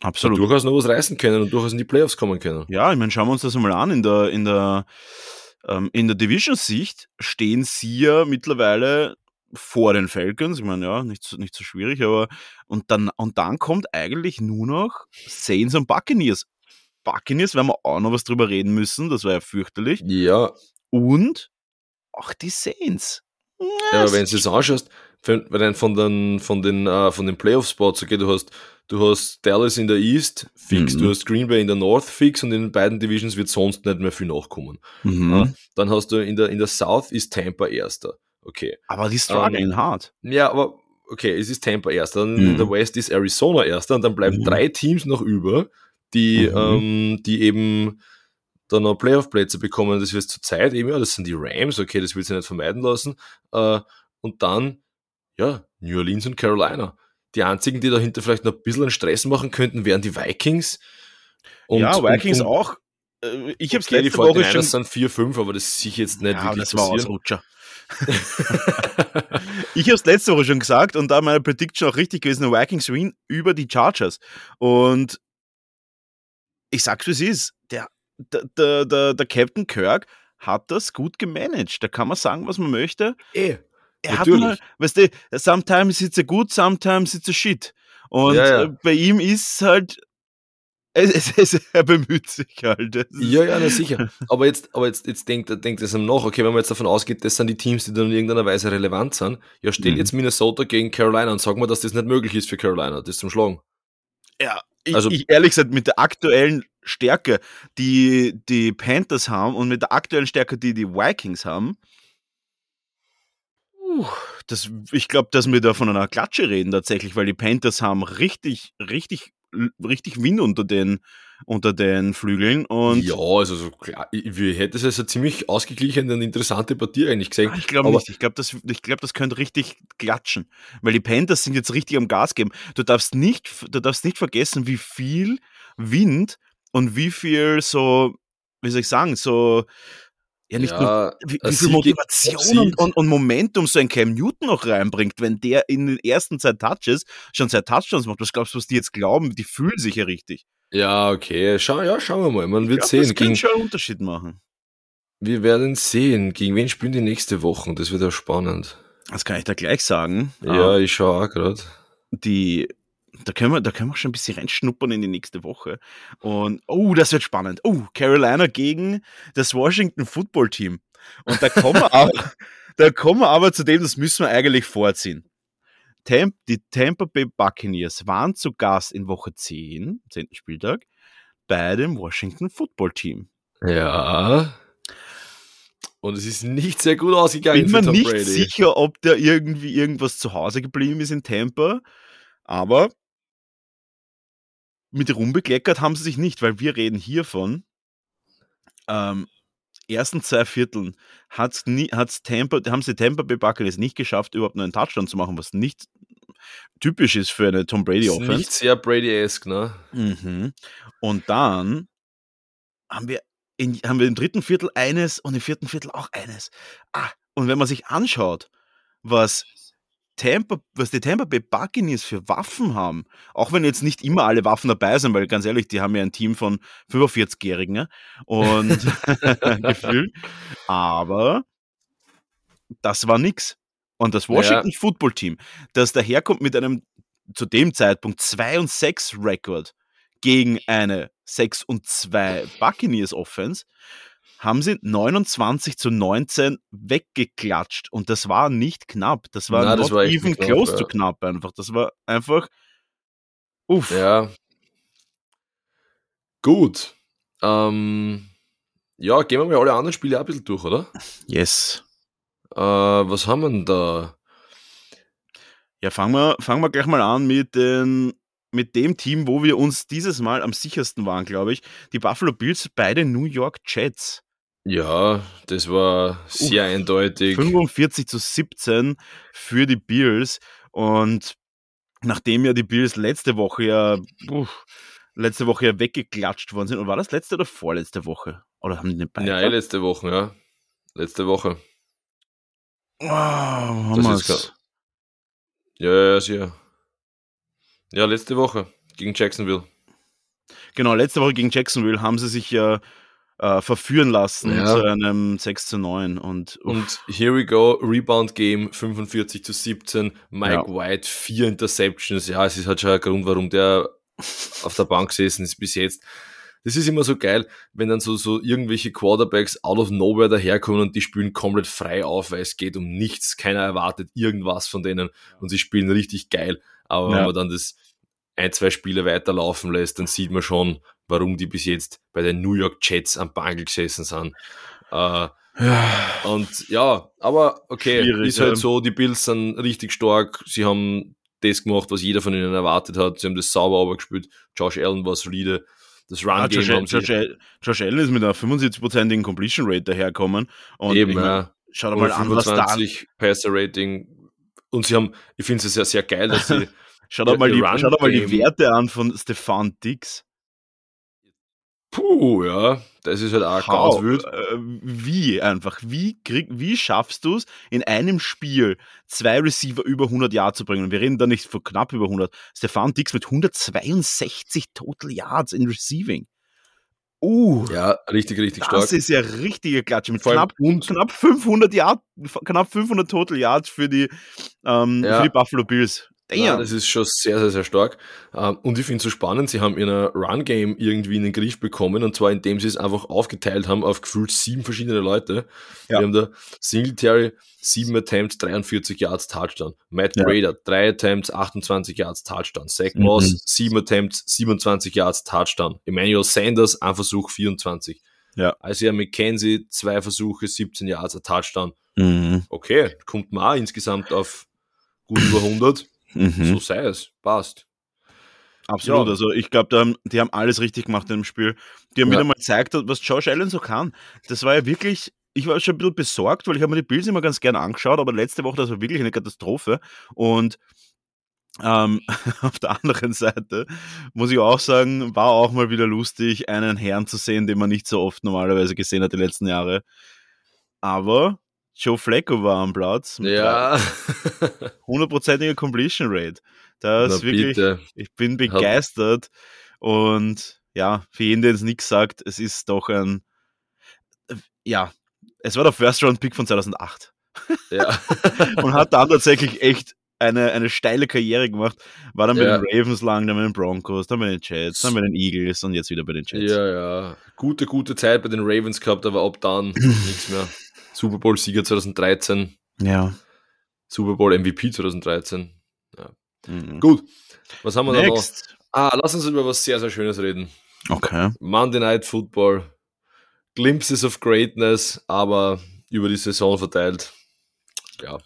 Absolut. durchaus noch was reißen können und durchaus in die Playoffs kommen können. Ja, ich meine, schauen wir uns das mal an. In der, in der, ähm, in der Division-Sicht stehen sie ja mittlerweile vor den Falcons. Ich meine, ja, nicht so, nicht so schwierig, aber und dann, und dann kommt eigentlich nur noch Saints und Buccaneers. Buccaneers werden wir auch noch was drüber reden müssen, das war ja fürchterlich. Ja, Und auch die Saints. Ja, aber wenn du es anschaust, rein von den, von den, äh, von den Playoff-Spots, okay, du hast, du hast Dallas in der East fix, Mhm. du hast Green Bay in der North fix und in den beiden Divisions wird sonst nicht mehr viel nachkommen. Mhm. Ja. Dann hast du in der, in der South ist Tampa Erster. Okay. Aber die strugglen hart. Ja, aber okay, es ist Tampa Erster. Dann Mhm. in der West ist Arizona Erster und dann bleiben Mhm. drei Teams noch über, die, Mhm. ähm, die eben dann noch Playoff-Plätze bekommen. Das wird zur Zeit eben, ja, das sind die Rams, okay, das will sie nicht vermeiden lassen. Äh, und dann, ja, New Orleans und Carolina. die einzigen, die dahinter vielleicht noch ein bisschen Stress machen könnten, wären die Vikings. Und, ja, Vikings und, und, auch. Äh, ich habe es okay, letzte Woche schon. sind 4, 5, aber das sehe ich jetzt nicht ja, wirklich das war Ausrutscher. ich habe es letzte Woche schon gesagt und da meine Prediction auch richtig gewesen, Vikings win über die Chargers. Und ich sag's wie es ist, der, der, der, der Captain Kirk hat das gut gemanagt. Da kann man sagen, was man möchte. Eh. Er Natürlich. hat mal, weißt du, sometimes it's a good, sometimes it's a shit. Und ja, ja. Äh, bei ihm ist halt, es, es, er bemüht sich halt. Ja, ja, na sicher. Aber jetzt, aber jetzt, jetzt denkt, denkt es ihm noch, okay, wenn man jetzt davon ausgeht, das sind die Teams, die dann in irgendeiner Weise relevant sind, ja, stell mhm. jetzt Minnesota gegen Carolina und sag mal, dass das nicht möglich ist für Carolina, das zum Schlagen. Ja, ich, also, ich ehrlich gesagt, mit der aktuellen Stärke, die die Panthers haben und mit der aktuellen Stärke, die die Vikings haben, das, ich glaube, dass wir da von einer Klatsche reden tatsächlich, weil die Panthers haben richtig, richtig, richtig Wind unter den, unter den Flügeln. Und ja, also so klar, wir hätten es also ziemlich ausgeglichene und interessante Partie eigentlich gesehen. Ah, ich glaube nicht. Ich glaube, das, glaub, das könnte richtig klatschen. Weil die Panthers sind jetzt richtig am Gas geben. Du darfst nicht, du darfst nicht vergessen, wie viel Wind und wie viel so, wie soll ich sagen, so ja nicht ja, nur, wie, wie viel Motivation und, und, und, Momentum so ein Cam Newton noch reinbringt, wenn der in den ersten zwei Touches schon zwei Touchdowns macht. Was glaubst du, was die jetzt glauben? Die fühlen sich ja richtig. Ja, okay. Schau, ja, schauen wir mal. Man wird glaub, sehen. Das kann schon einen Unterschied machen. Wir werden sehen. Gegen wen spielen die nächste Woche? Das wird ja spannend. Das kann ich da gleich sagen. Ja, ich schaue auch gerade. Die da können wir, da können wir schon ein bisschen reinschnuppern in die nächste Woche. Und, oh, das wird spannend. Oh, Carolina gegen das Washington Football Team. Und da kommen wir aber, da kommen wir aber zu dem, das müssen wir eigentlich vorziehen. Tamp, die Tampa Bay Buccaneers waren zu Gast in Woche 10, 10. Spieltag, bei dem Washington Football Team. Ja. Und es ist nicht sehr gut ausgegangen. Bin mir nicht Brady. sicher, ob der irgendwie irgendwas zu Hause geblieben ist in Tampa. Aber mit rumbekleckert haben sie sich nicht, weil wir reden hiervon. Ähm, ersten zwei Vierteln hat's nie, hat's Tampa, haben sie Tampa Bay Buccaneers nicht geschafft, überhaupt nur einen Touchdown zu machen, was nicht typisch ist für eine Tom Brady Offense. Nicht sehr Brady-esque, ne? Mhm. Und dann haben wir, in, haben wir im dritten Viertel eines und im vierten Viertel auch eines. Ah, und wenn man sich anschaut, was Tampa, was die Tampa Bay Buccaneers für Waffen haben, auch wenn jetzt nicht immer alle Waffen dabei sind, weil ganz ehrlich, die haben ja ein Team von 45-Jährigen ne? und gefühlt, aber das war nix. Und das Washington ja. Football Team, das daherkommt mit einem zu dem Zeitpunkt 2 und 6 Rekord gegen eine 6 und 2 Buccaneers Offense, haben sie 29 zu 19 weggeklatscht. Und das war nicht knapp. Das war Na, das war even knapp, close ja. to knapp einfach. Das war einfach. Uff. Ja. Gut. Ähm, ja, gehen wir mal alle anderen Spiele ein bisschen durch, oder? Yes. Äh, was haben wir denn da? Ja, fangen wir, fangen wir gleich mal an mit, den, mit dem Team, wo wir uns dieses Mal am sichersten waren, glaube ich. Die Buffalo Bills bei den New York Jets. Ja, das war sehr uh, eindeutig. 45 zu 17 für die Bills. Und nachdem ja die Bills letzte Woche ja, uh, letzte Woche ja weggeklatscht worden sind, und war das letzte oder vorletzte Woche? Oder haben die eine beide? Ja, eh letzte Woche, ja. Letzte Woche. Oh, haben das ist ja, ja, sicher. Ja, letzte Woche gegen Jacksonville. Genau, letzte Woche gegen Jacksonville haben sie sich ja äh, verführen lassen ja. zu einem 6 zu 9. Und, und here we go, Rebound Game 45 zu 17, Mike ja. White, vier Interceptions. Ja, es ist halt schon ein Grund, warum der auf der Bank gesessen ist bis jetzt. Das ist immer so geil, wenn dann so, so irgendwelche Quarterbacks out of nowhere daherkommen und die spielen komplett frei auf, weil es geht um nichts. Keiner erwartet irgendwas von denen und sie spielen richtig geil. Aber ja. wenn man dann das ein, zwei Spiele weiterlaufen lässt, dann sieht man schon, warum die bis jetzt bei den New York Jets am Bangel gesessen sind. Äh, ja. Und ja, aber okay, Schwierig, ist halt ja. so, die Bills sind richtig stark. Sie haben das gemacht, was jeder von ihnen erwartet hat. Sie haben das sauber aber Josh Allen war solide. Das Run-Game ja, Josh, Josh, Josh, Allen ist mit einer 75%igen Completion Rate daherkommen. Und Eben, ja. Schau dir mal an, was da... Passer-Rating. Und sie haben, ich finde es ja sehr geil, dass sie Schau dir Ja, mal, die, mal die. Werte an von Stefan Dix. Puh, ja, das ist halt auch How? ganz wild. Äh, wie einfach? Wie, krieg, wie schaffst du es, in einem Spiel zwei Receiver über 100 Yards zu bringen? Und wir reden da nicht von knapp über 100. Stefan Dix mit 162 Total Yards in Receiving. Uh, Ja, richtig, richtig stark. das ist ja richtige Klatsche. Mit Vor knapp, knapp 500 Yards, knapp 500 Total Yards für die, ähm, Ja. für die Buffalo Bills. Ja, Damn. das ist schon sehr, sehr, sehr stark. Ähm, Und ich finde es so spannend, sie haben ihr Run-Game irgendwie in den Griff bekommen und zwar indem sie es einfach aufgeteilt haben auf gefühlt sieben verschiedene Leute. Ja. Wir haben da Singletary, sieben Attempts, 43 Yards, Touchdown. Matt Ja. Brader, drei Attempts, 28 Yards, Touchdown. Zach Mhm. Moss, sieben Attempts, 27 Yards, Touchdown. Emmanuel Sanders, ein Versuch, 24. Ja. Isaiah McKenzie, zwei Versuche, 17 Yards, ein Touchdown. Mhm. Okay, kommt man auch insgesamt auf gut über 100. Mhm. So sei es. Passt. Absolut, Ja. also ich glaube, die haben alles richtig gemacht in dem Spiel. Die haben Ja. wieder mal gezeigt, was Josh Allen so kann. Das war ja wirklich, ich war schon ein bisschen besorgt, weil ich habe mir die Bills immer ganz gerne angeschaut, aber letzte Woche, das war wirklich eine Katastrophe. Und ähm, auf der anderen Seite muss ich auch sagen, war auch mal wieder lustig, einen Herrn zu sehen, den man nicht so oft normalerweise gesehen hat die letzten Jahre. Aber Joe Flacco war am Platz. mit Ja. hundertprozentiger Completion Rate. Das Na ist wirklich, bitte. ich bin begeistert und ja, für jeden, der es nichts sagt, es ist doch ein, ja, es war der First Round Pick von 2008 Ja. und hat dann tatsächlich echt eine, eine steile Karriere gemacht, war dann bei Ja. den Ravens lang, dann bei den Broncos, dann bei den Jets, dann bei den Eagles und jetzt wieder bei den Jets. ja, ja. Gute, gute Zeit bei den Ravens gehabt, aber ab dann nichts mehr. Super Bowl-Sieger 2013, Ja. Super Bowl MVP 2013. Mhm. Gut. Was haben wir da noch? Next. Ah, lass uns über was sehr, sehr Schönes reden. Okay. Monday Night Football. Glimpses of Greatness, aber über die Saison verteilt. Ja.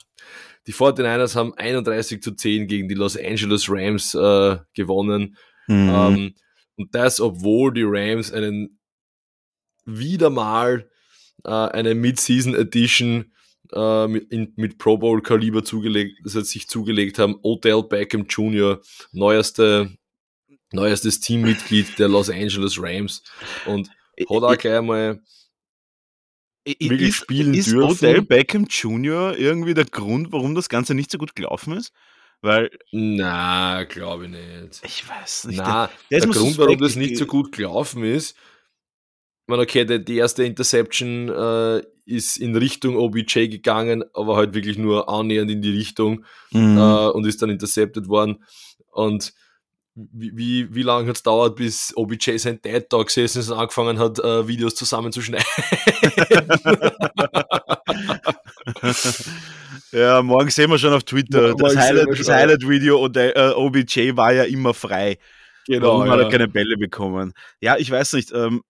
Die 49ers haben 31 zu 10 gegen die Los Angeles Rams äh, gewonnen. Mhm. Ähm, und das, obwohl die Rams einen wieder mal äh, eine Mid-Season Edition äh, mit, in, mit Pro Bowl Kaliber zugelegt, also sich zugelegt haben. Odell Beckham Jr., neueste, neuestes Teammitglied der Los Angeles Rams und hat auch gleich mal wirklich ist, spielen ist dürfen. Odell Beckham Jr. irgendwie der Grund, warum das Ganze nicht so gut gelaufen ist? Weil, na, glaube ich nicht. ich weiß nicht. Na, der ist der Grund, warum das nicht Ich- so gut gelaufen ist, meine, okay, die, die erste Interception äh, ist in Richtung OBJ gegangen, aber halt wirklich nur annähernd in die Richtung Mhm. äh, und ist dann intercepted worden. Und wie, wie, wie lange hat es dauert, bis OBJ sein Dad da gesessen ist und angefangen hat, äh, Videos zusammenzuschneiden? ja, morgen sehen wir schon auf Twitter. Morgen das wir Highlight- ja. Highlight-Video und der äh, OBJ war ja immer frei. genau. Warum hat er Ja. keine Bälle bekommen? Ja, ich weiß nicht. Ähm,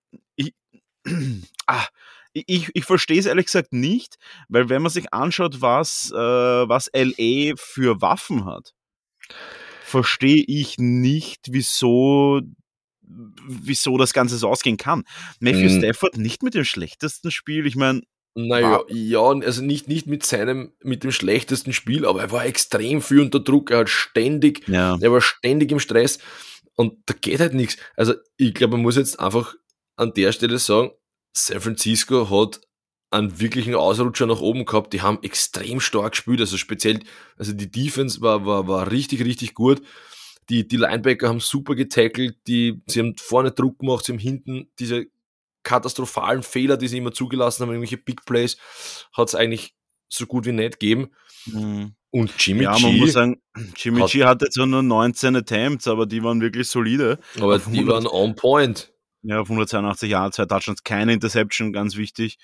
ah, ich, ich verstehe es ehrlich gesagt nicht, weil wenn man sich anschaut, was, äh, was LA für Waffen hat, verstehe ich nicht, wieso, wieso das Ganze so ausgehen kann. Matthew Mhm. Stafford nicht mit dem schlechtesten Spiel. Ich meine, Naja, ja, also nicht, nicht mit seinem, mit dem schlechtesten Spiel, aber er war extrem viel unter Druck, er hat ständig, ja. er war ständig im Stress und da geht halt nichts. Also ich glaube, man muss jetzt einfach an der Stelle sagen, San Francisco hat einen wirklichen Ausrutscher nach oben gehabt, die haben extrem stark gespielt, also speziell, also die Defense war, war, war richtig, richtig gut. Die, die Linebacker haben super getackelt, die, sie haben vorne Druck gemacht, sie haben hinten diese katastrophalen Fehler, die sie immer zugelassen haben, irgendwelche Big Plays, hat es eigentlich so gut wie nicht gegeben. Mhm. Und Jimmy Ja, G, man muss sagen, Jimmy hat- G hatte zwar nur 19 Attempts, aber die waren wirklich solide. aber die 100. waren on point. Ja, auf 182 Jahre, zwei Touchdowns, keine Interception, ganz wichtig.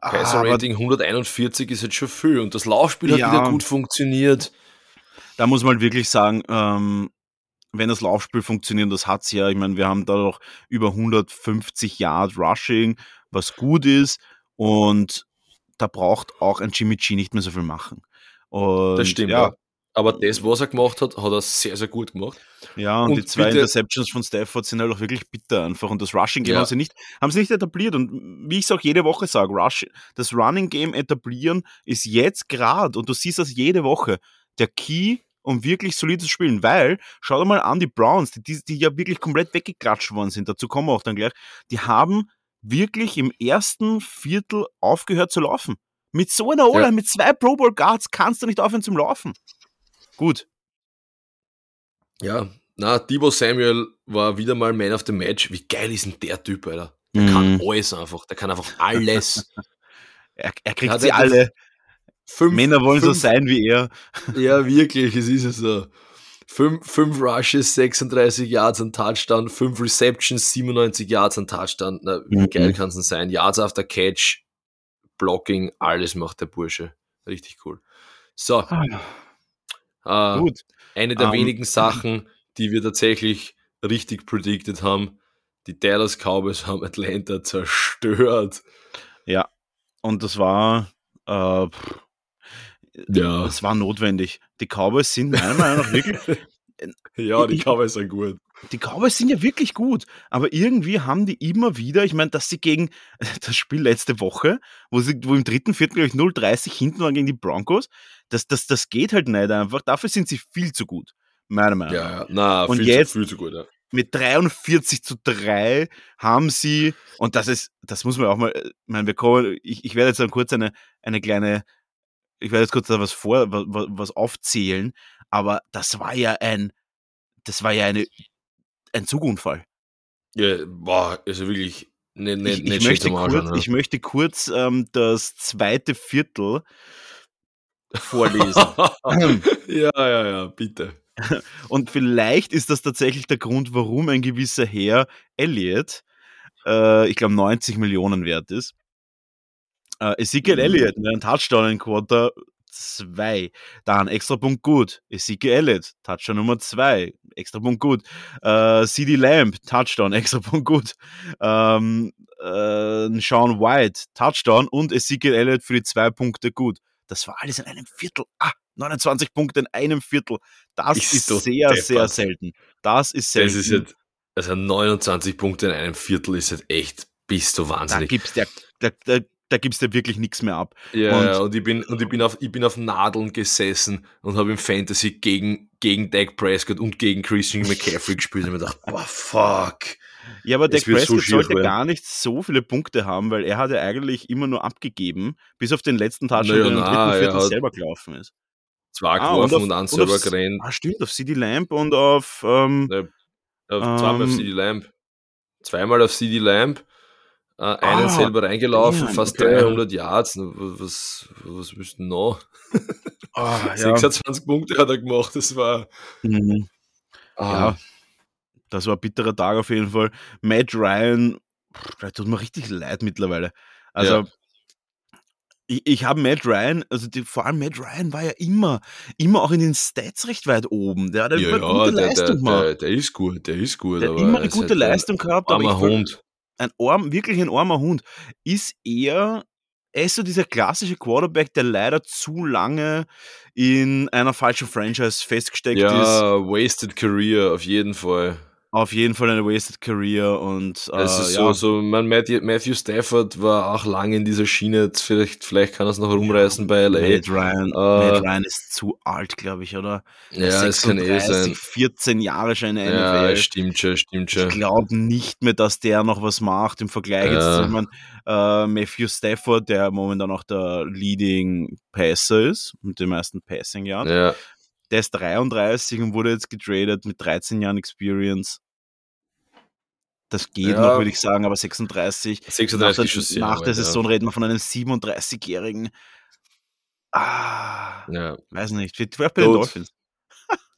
Passer Aber Rating 141 ist jetzt schon viel und das Laufspiel Ja. hat wieder gut funktioniert. da muss man halt wirklich sagen, ähm, wenn das Laufspiel funktioniert, und das hat's ja, ich meine, wir haben da doch über 150 Yard Rushing, was gut ist und da braucht auch ein Jimmy G nicht mehr so viel machen. Und, Das stimmt, ja. ja. Aber das, was er gemacht hat, hat er sehr, sehr gut gemacht. Ja, und, Und die zwei bitte- Interceptions von Stafford sind halt auch wirklich bitter einfach. Und das Rushing Game Ja. haben sie nicht, haben sie nicht etabliert. Und wie ich es auch jede Woche sage, Rush, das Running Game etablieren ist jetzt gerade, und du siehst das jede Woche, der Key um wirklich solid zu spielen, weil, schau dir mal an, die Browns, die, die, die ja wirklich komplett weggeklatscht worden sind, dazu kommen wir auch dann gleich, die haben wirklich im ersten Viertel aufgehört zu laufen. Mit so einer Ola, ja. mit zwei Pro Bowl Guards kannst du nicht aufhören zum Laufen. Gut. Ja, na, Debo Samuel war wieder mal Man of the Match. Wie geil ist denn der Typ, Alter? Der mhm. kann alles einfach. Der kann einfach alles. er, er, kriegt sie alle. Fünf, Männer wollen fünf, so sein wie er. Ja, wirklich, es ist so. Fünf, fünf Rushes, 36 Yards an Touchdown, fünf Receptions, 97 Yards an Touchdown. Na, wie mhm. geil kann es denn sein? Yards after Catch, Blocking, alles macht der Bursche. Richtig cool. So. Ah. Äh, Gut. Eine der um, ähm, wenigen Sachen, die wir tatsächlich richtig predicted haben. Die Dallas Cowboys haben Atlanta zerstört. Ja, und das war, äh, ja. das war notwendig. Die Cowboys sind meiner Meinung nach wirklich. ja, die Cowboys sind gut. Die Cowboys sind ja wirklich gut, aber irgendwie haben die immer wieder, ich meine, dass sie gegen das Spiel letzte Woche, wo sie wo im dritten, vierten, glaube ich, 0-30 hinten waren gegen die Broncos, das, das, das geht halt nicht einfach. Dafür sind sie viel zu gut, meiner Meinung nach. Ja, ja. Na, und viel, jetzt, zu, viel zu gut, ja. Mit 43 zu 3 haben sie, und das ist, das muss man auch mal, ich meine, wir kommen, ich, ich werde jetzt dann kurz eine, eine kleine, ich werde jetzt kurz da was vor, was, was aufzählen, aber das war ja ein, das war ja eine ein Zugunfall. Ja, boah, also wirklich ne, ne, ich, ich, möchte kurz, ne? ich möchte kurz ähm, das zweite Viertel vorlesen. ja, ja, ja, bitte. Und vielleicht ist das tatsächlich der Grund, warum ein gewisser Herr Elliot, äh, ich glaube 90 Millionen wert ist. Äh, Ezekiel mhm. Elliott mit einem Touchdown in Quarter 2. Dann extra Punkt gut. Ezekiel Elliott, Touchdown Nummer 2. Extra Punkt gut. Äh, CD Lamb, Touchdown, extra Punkt gut. Ähm, äh, Sean White, Touchdown und Ezekiel Elliott für die zwei Punkte gut. Das war alles in einem Viertel. Ah, 29 Punkte in einem Viertel. Das ist, ist sehr, deppert. sehr selten. Das ist selten. Das ist jetzt, also 29 Punkte in einem Viertel ist halt echt, bist du wahnsinnig. Da gibt's der, der, der da gibst du wirklich nichts mehr ab. Ja, und, und, ich bin, und ich bin auf, ich bin auf Nadeln gesessen und habe im Fantasy gegen, gegen Dak Prescott und gegen Christian McCaffrey gespielt und mir gedacht, boah, fuck. Ja, aber Dak Prescott so sollte werden. gar nicht so viele Punkte haben, weil er hat ja eigentlich immer nur abgegeben, bis auf den letzten Touchdown, naja, der im dritten Viertel selber gelaufen ist. Zwei ah, geworfen und, und einen selber gerannt. Ah, stimmt, auf CD Lamp und auf. Ähm, ja, auf zweimal ähm, auf CD Lamp. Zweimal auf CD Lamp äh, einen ah, selber reingelaufen, ja, fast okay. 300 Yards. Was, was willst du noch? Ah, 26 ja. Punkte hat er gemacht, das war. Mhm. Ah. Ja, das war ein bitterer Tag auf jeden Fall. Matt Ryan, da tut mir richtig leid mittlerweile. Also, ja. ich, ich habe Matt Ryan, also die, vor allem Matt Ryan war ja immer, immer auch in den Stats recht weit oben. Der hat ja, eine gute der, Leistung gemacht. Der, der, ist gut, der ist gut. Der hat immer eine gute Leistung gehabt. Aber ich, Hund ein arm, wirklich ein armer Hund, ist er, er ist so dieser klassische Quarterback, der leider zu lange in einer falschen Franchise festgesteckt ja, ist. Ja, wasted career auf jeden Fall auf jeden Fall eine wasted career und äh, es ist ja. so, so man, Matthew Stafford war auch lange in dieser Schiene, vielleicht, vielleicht kann er es noch rumreißen bei LA. Matt Ryan, äh, Matt Ryan ist zu alt, glaube ich, oder? Ja, es kann eh sein. 14 Jahre schon in der NFL. Ja, stimmt schon, stimmt schon. Ich glaube nicht mehr, dass der noch was macht im Vergleich ja. jetzt zu man, äh, Matthew Stafford, der momentan auch der Leading Passer ist mit den meisten Passing Jahren. Ja. Der ist 33 und wurde jetzt getradet mit 13 Jahren Experience. Das geht ja. noch, würde ich sagen, aber 36. 36 nach der, nach der Saison ja. reden wir von einem 37-Jährigen. Ah, ja. weiß nicht. Vielleicht bei den Dolphins.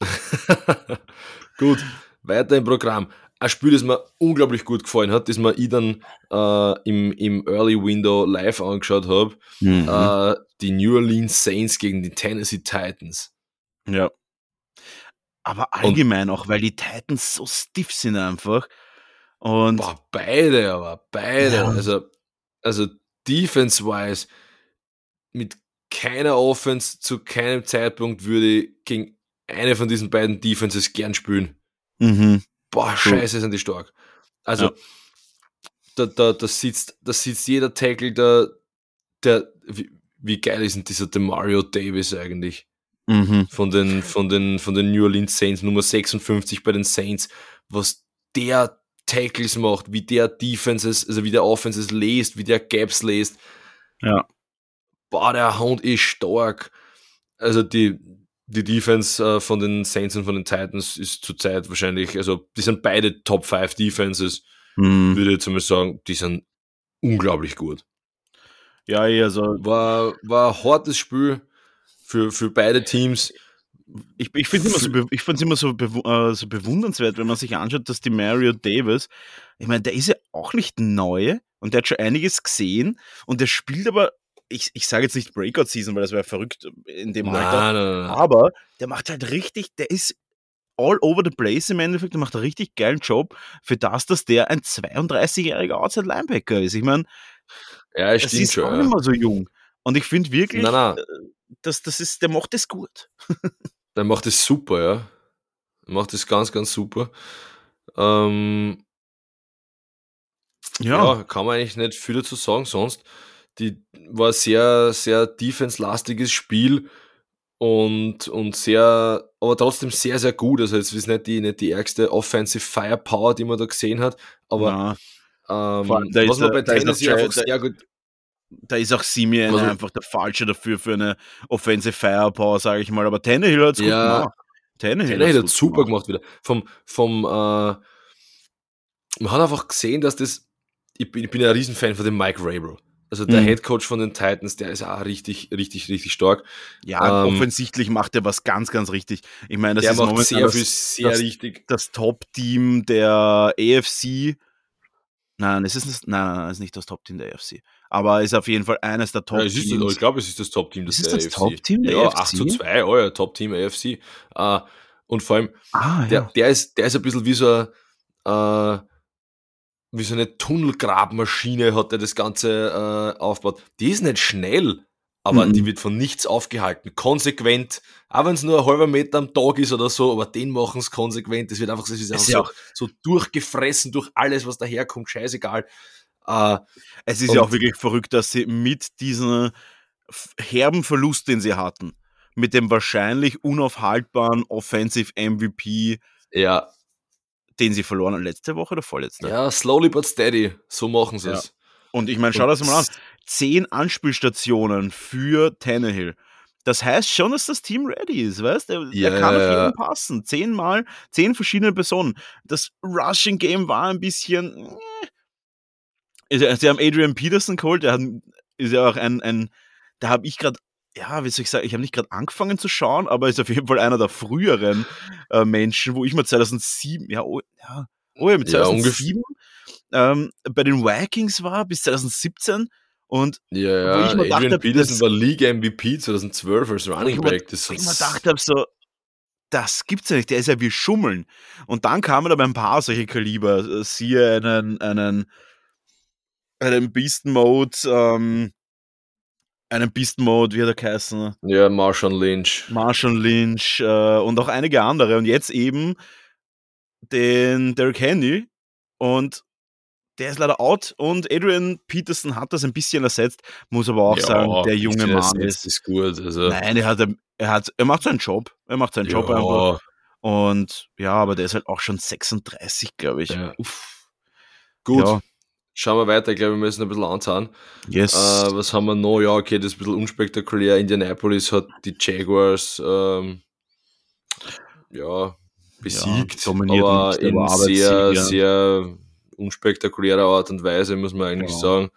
gut, weiter im Programm. Ein Spiel, das mir unglaublich gut gefallen hat, das mir ich dann äh, im, im Early Window live angeschaut habe. Mhm. Äh, die New Orleans Saints gegen die Tennessee Titans. Ja. Aber allgemein und, auch, weil die Titans so stiff sind einfach. Und boah, beide, aber beide. Ja. Also, also defense-wise, mit keiner Offense zu keinem Zeitpunkt würde ich gegen eine von diesen beiden Defenses gern spielen. Mhm. Boah, scheiße, sind die stark. Also, ja. da, da, da, sitzt, da sitzt jeder Tackle, der, der wie, wie geil ist denn dieser Demario Davis eigentlich? Mhm. von, den, von, den, von den New Orleans Saints, Nummer 56 bei den Saints, was der Tackles macht, wie der Defenses, also wie der Offenses lest, wie der Gaps lest. Ja. Boah, der Hund ist stark. Also die, die Defense äh, von den Saints und von den Titans ist zurzeit wahrscheinlich, also die sind beide Top 5 Defenses, mhm. würde ich jetzt mal sagen, die sind unglaublich gut. Ja, also war, war ein hartes Spiel für, für beide Teams. Ich, ich finde es immer, so, ich immer so, bew äh, so bewundernswert, wenn man sich anschaut, dass die Mario Davis, ich meine, der ist ja auch nicht neu und der hat schon einiges gesehen und der spielt aber ich, ich sage jetzt nicht Breakout Season, weil das wäre verrückt in dem Alter. Nein, nein, aber der macht halt richtig, der ist all over the place im Endeffekt, der macht einen richtig geilen Job für das, dass der ein 32-jähriger Outside Linebacker ist. Ich meine, ja, das ist schon, auch ja. nicht so jung. Und ich finde wirklich, nein, äh, Das, das ist, der macht das gut. der macht das super, ja. Der macht das ganz, ganz super. Ähm, ja. ja. kann man eigentlich nicht viel dazu sagen sonst die war sehr, sehr defense-lastiges Spiel und, und sehr, aber trotzdem sehr, sehr gut. Also es ist nicht die, nicht die ärgste Offensive Firepower, die man da gesehen hat, aber ähm, was man bei Tennessee einfach sehr gut da ist auch Simeon also, einfach der Falsche dafür für eine Offensive Firepower, sage ich mal. Aber Tannehill hat es ja, gut gemacht. Tannehill, Tannehill hat es super gemacht. wieder. Vom, vom, äh, man hat einfach gesehen, dass das, ich bin, ich bin ein Riesenfan von dem Mike Rabel. Also der mhm. Head Coach von den Titans, der ist auch richtig, richtig, richtig stark. Ja, ähm, offensichtlich macht er was ganz, ganz richtig. Ich meine, das ist macht sehr viel, sehr das, richtig. Das Top-Team der AFC. Nein, es ist, nein, nein, nein, es ist nicht das Top-Team der AFC. Aber ist auf jeden Fall eines der Top-Teams. Ja, ich glaube, es ist das Top-Team des ist das Top-Team der ja, AFC? 8 zu 2, oh ja, Top-Team AFC. Uh, äh, und vor allem, ah, der, ja. der, ist, der ist ein bisschen wie so ein, uh, wie so eine Tunnelgrabmaschine hat er das Ganze äh, aufgebaut. Die ist nicht schnell, aber mhm. die wird von nichts aufgehalten. Konsequent, auch wenn es nur ein halber Meter am Tag ist oder so, aber den machen es konsequent. Das wird einfach, das ist einfach so, so, durchgefressen durch alles, was daherkommt, scheißegal. Äh, es ist ja auch wirklich verrückt, dass sie mit diesem herben Verlust, den sie hatten, mit dem wahrscheinlich unaufhaltbaren Offensive MVP, ja den sie verloren haben, letzte Woche oder vorletzte? Ja, slowly but steady. So machen sie es. Ja. Und ich meine, schau das mal an. Zehn Anspielstationen für Tannehill. Das heißt schon, dass das Team ready ist, weißt du? Ja, er kann auf jeden passen. Zehnmal, zehn verschiedene Personen. Das Rushing Game war ein bisschen. Sie haben Adrian Peterson geholt, der hat, ist ja auch ein, ein da habe ich gerade ja, wie soll ich sagen, ich habe nicht gerade angefangen zu schauen, aber ist auf jeden Fall einer der früheren äh, Menschen, wo ich mal 2007, ja, oh, ja, oh ja, mit 2007 ja, ähm, bei den Vikings war bis 2017 und ja, ja, Adrian Peterson war League MVP 2012 als Running Back. Das ich mir gedacht habe, so, das gibt's ja nicht, der ist ja wie Schummeln. Und dann kamen aber ein paar solche Kaliber, äh, siehe einen, einen, einen Beast Mode, ähm, einen Beast Mode, wie hat er geheißen? Ja, Marshall Lynch. Marshall Lynch äh, und auch einige andere. Und jetzt eben den Derrick Henry und der ist leider out und Adrian Peterson hat das ein bisschen ersetzt, muss aber auch ja, sagen, der junge Mann ist, ist gut. Also. Nein, er hat, er hat, er macht seinen Job, er macht seinen ja. Job einfach. Und ja, aber der ist halt auch schon 36, glaube ich. Ja. Gut. Ja. Schauen wir weiter, ich glaube, wir müssen ein bisschen anschauen. Yes. Äh, was haben wir noch? Ja, okay, das ist ein bisschen unspektakulär. Indianapolis hat die Jaguars ähm, ja, besiegt, ja, aber in sehr, sehr unspektakulärer Art und Weise, muss man eigentlich genau. sagen.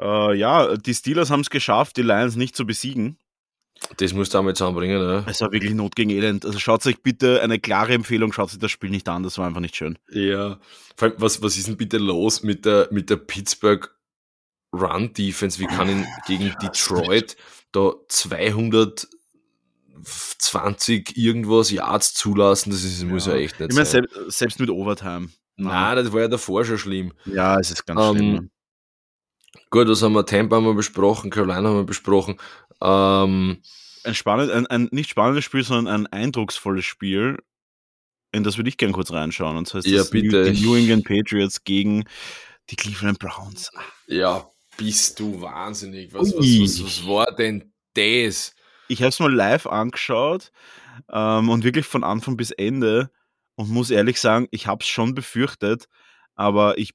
Äh, ja, die Steelers haben es geschafft, die Lions nicht zu besiegen. Das musst du auch mal zusammenbringen, ne? Es war wirklich Not gegen Elend. Also schaut euch bitte eine klare Empfehlung, schaut euch das Spiel nicht an, das war einfach nicht schön. Ja. Vor allem, was, was ist denn bitte los mit der, mit der Pittsburgh Run Defense? Wie kann ihn gegen Detroit da 220 irgendwas Yards zulassen? Das ist, ja. muss ja echt nicht ich meine, selbst, selbst mit Overtime. Nein, das war ja davor schon schlimm. Ja, es ist ganz um, schlimm. Gut, was haben wir? Tampa haben wir besprochen, Carolina haben wir besprochen. Ähm, ein, spannend, ein, ein nicht spannendes Spiel, sondern ein eindrucksvolles Spiel, in das würde ich gerne kurz reinschauen. Und zwar ist ja, das bitte. die New England Patriots gegen die Cleveland Browns. Ja, bist du wahnsinnig. Was, was, was, was war denn das? ich habe es mal live angeschaut ähm, und wirklich von Anfang bis Ende und muss ehrlich sagen, ich habe es schon befürchtet, aber ich,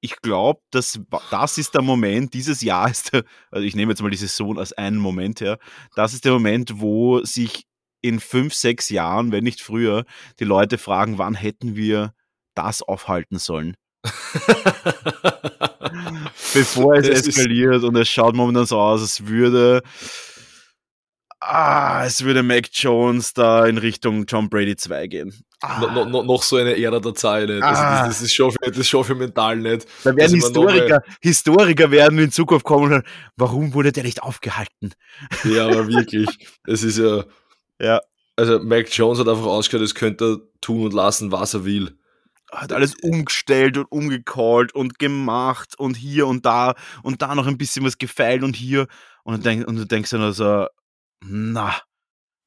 ich, glaube, dass das ist der Moment, dieses Jahr ist der, also ich nehme jetzt mal die Saison als einen Moment her, das ist der Moment, wo sich in fünf, sechs Jahren, wenn nicht früher, die Leute fragen, wann hätten wir das aufhalten sollen? Bevor es das eskaliert und es schaut momentan so aus, als würde ah, es würde Mac Jones da in Richtung Tom Brady 2 gehen. Ah. No, no, noch so eine Ära der nicht. Also ah. das, das, ist schon für, das ist schon für mental nicht. Da werden Historiker, Historiker werden in Zukunft kommen und sagen, warum wurde der nicht aufgehalten? Ja, aber wirklich. Es ist ja. Ja. Also Mac Jones hat einfach ausgeschaut, es könnte er tun und lassen, was er will hat alles umgestellt und umgecallt und gemacht und hier und da und da noch ein bisschen was gefeilt und hier und, denk, und du denkst dann also, na,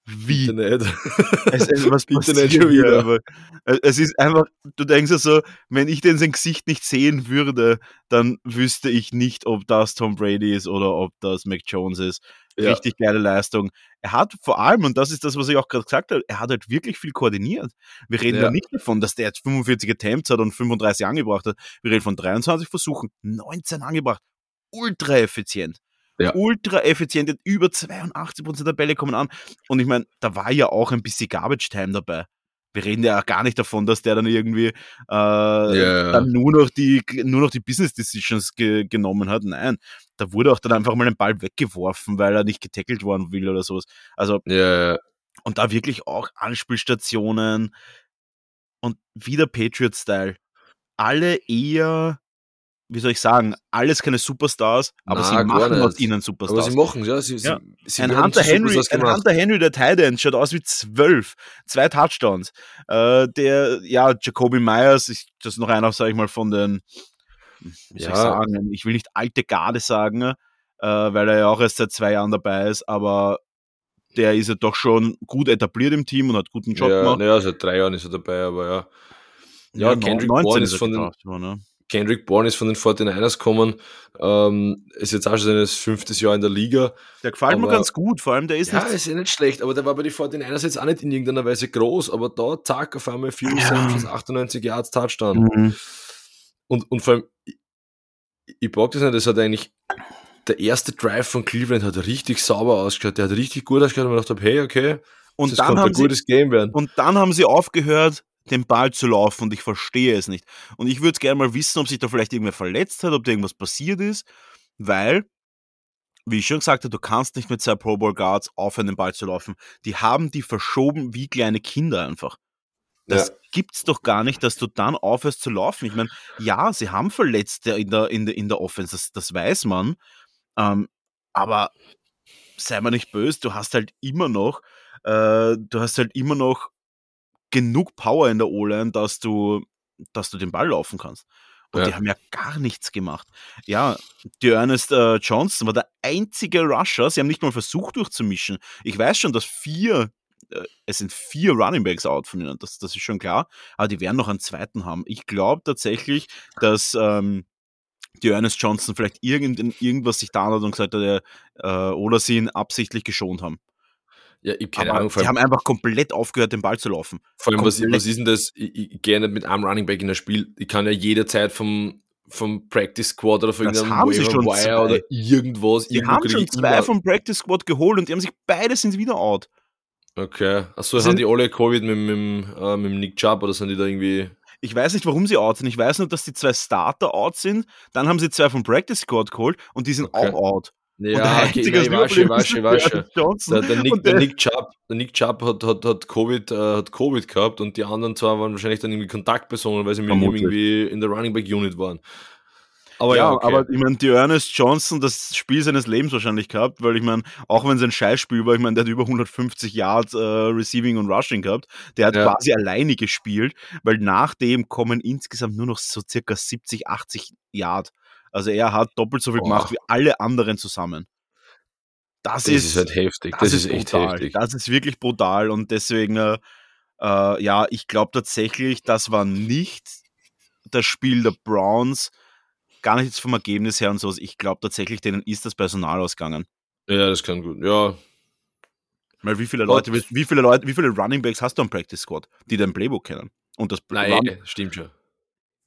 wie? Nicht. Es, es, was nicht schon wieder. Aber es ist einfach, du denkst ja so, wenn ich den sein Gesicht nicht sehen würde, dann wüsste ich nicht, ob das Tom Brady ist oder ob das Mac Jones ist. Ja. Richtig geile Leistung. Er hat vor allem, und das ist das, was ich auch gerade gesagt habe, er hat halt wirklich viel koordiniert. Wir reden ja. ja nicht davon, dass der jetzt 45 Attempts hat und 35 angebracht hat. Wir reden von 23 Versuchen, 19 angebracht. Ultra effizient ja. ultra effizient, über 82% der Bälle kommen an. Und ich meine, da war ja auch ein bisschen Garbage Time dabei. Wir reden ja gar nicht davon, dass der dann irgendwie äh, yeah. dann nur noch die nur noch die Business Decisions ge genommen hat. Nein, da wurde auch dann einfach mal ein Ball weggeworfen, weil er nicht getackelt worden will oder sowas. Also yeah. und da wirklich auch Anspielstationen und wieder Patriot-Style. Alle eher wie soll ich sagen, alles keine Superstars, aber Na, sie machen aus ihnen Superstars. Aber sie machen, ja. Sie, ja. Sie, ein, Hunter Henry, ein Hunter Henry, der Titan, schaut aus wie zwölf. Zwei Touchdowns. Äh, der, ja, Jacoby Myers, ich, das ist noch einer, sag ich mal, von den, wie soll ja. ich sagen, ich will nicht alte Garde sagen, äh, weil er ja auch erst seit zwei Jahren dabei ist, aber der ist ja doch schon gut etabliert im Team und hat guten Job ja, gemacht. Ja, seit drei Jahren ist er dabei, aber ja. Ja, ja Kendrick Bourne ist von den, war, ne? Kendrick Bourne ist von den 49ers gekommen, ähm, ist jetzt auch schon sein fünftes Jahr in der Liga. Der gefällt aber, mir ganz gut, vor allem der ist ja, nicht... ist ja nicht schlecht, aber der war bei den 49ers jetzt auch nicht in irgendeiner Weise groß, aber da, zack, auf einmal 4 Receptions, ja. 98 Yards, Touchdown. Mhm. Und, und vor allem, ich, ich bock das nicht, das hat eigentlich der erste Drive von Cleveland hat richtig sauber ausgeschaut, der hat richtig gut ausgeschaut und ich dachte, hey, okay, und das dann haben ein gutes Game werden. Und dann haben sie aufgehört, den Ball zu laufen und ich verstehe es nicht. Und ich würde gerne mal wissen, ob sich da vielleicht irgendwer verletzt hat, ob da irgendwas passiert ist, weil, wie ich schon gesagt habe, du kannst nicht mit zwei Pro Bowl Guards aufhören, den Ball zu laufen. Die haben die verschoben wie kleine Kinder einfach. Das ja. gibt's doch gar nicht, dass du dann aufhörst zu laufen. Ich meine, ja, sie haben Verletzte in der, in der, in der Offense, das, das weiß man. Ähm, aber sei mal nicht böse, du hast halt immer noch, äh, du hast halt immer noch genug Power in der O-Line, dass du, dass du den Ball laufen kannst. Und ja. die haben ja gar nichts gemacht. Ja, die Ernest äh, Johnson war der einzige Rusher. Sie haben nicht mal versucht durchzumischen. Ich weiß schon, dass vier, äh, es sind vier Running Backs out von ihnen. Das, das ist schon klar. Aber die werden noch einen zweiten haben. Ich glaube tatsächlich, dass ähm, die Ernest Johnson vielleicht irgend, irgendwas sich da hat und gesagt hat, äh, oder sie ihn absichtlich geschont haben. Ja, ich keine Aber Ahnung. Die haben einfach komplett aufgehört, den Ball zu laufen. Vor allem, was, was, ist denn das? Ich, ich gehe nicht mit einem Running Back in das Spiel. Ich kann ja jederzeit vom, vom Practice Squad oder von irgendeinem sie schon Wire oder irgendwas. Die haben schon zwei vom Practice Squad geholt und die haben sich beide sind wieder out. Okay. Achso, haben die alle Covid mit, mit, äh, mit Nick Chubb oder sind die da irgendwie. Ich weiß nicht, warum sie out sind. Ich weiß nur, dass die zwei Starter out sind. Dann haben sie zwei vom Practice Squad geholt und die sind okay. auch out. Ja, okay, ich wasche, wasche, wasche. Der, der, Nick, der, Nick Chubb, der Nick Chubb hat, hat, hat, COVID, äh, hat Covid gehabt und die anderen zwei waren wahrscheinlich dann irgendwie Kontaktpersonen, weil sie mit ihm irgendwie in der Running Back Unit waren. Aber ja, ja okay. aber ich meine, die Ernest Johnson, das Spiel seines Lebens wahrscheinlich gehabt, weil ich meine, auch wenn es ein Scheißspiel war, ich meine, der hat über 150 Yards äh, Receiving und Rushing gehabt, der hat ja. quasi alleine gespielt, weil nach dem kommen insgesamt nur noch so circa 70, 80 Yards. Also er hat doppelt so viel oh. gemacht wie alle anderen zusammen. Das, das ist, ist, halt heftig. Das, das ist, ist, echt brutal. heftig. Das ist wirklich brutal und deswegen, äh, äh ja, ich glaube tatsächlich, das war nicht das Spiel der Browns, gar nicht jetzt vom Ergebnis her und so. Ich glaube tatsächlich, denen ist das Personal ausgegangen. Ja, das kann gut. Ja. Weil wie viele Leute, wie viele Leute, wie viele Running Backs hast du am Practice Squad, die dein Playbook kennen? Und das Nein, Run stimmt schon.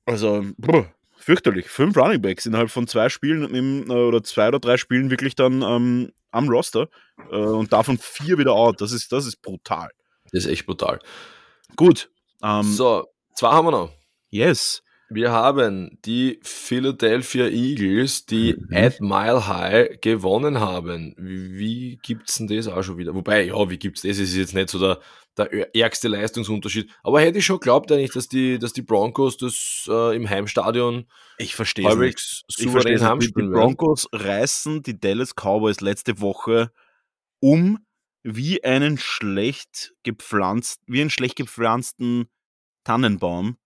Also, brr, fürchterlich. Fünf Running Backs innerhalb von zwei Spielen im, äh, oder zwei oder drei Spielen wirklich dann ähm, am Roster äh, und davon vier wieder out. Das ist, das ist brutal. Das ist echt brutal. Gut. Ähm, so, zwei haben wir noch. Yes. Wir haben die Philadelphia Eagles, die mhm. at Mile High gewonnen haben. Wie, gibt's denn das auch schon wieder? Wobei, ja, wie gibt's das? Es ist jetzt nicht so der, der ärgste Leistungsunterschied. Aber hätte ich schon glaubt eigentlich, dass die, dass die Broncos das äh, im Heimstadion ich verstehe halbwegs souverän ich haben die, die Broncos reißen die Dallas Cowboys letzte Woche um wie einen schlecht gepflanzt, wie einen schlecht gepflanzten Tannenbaum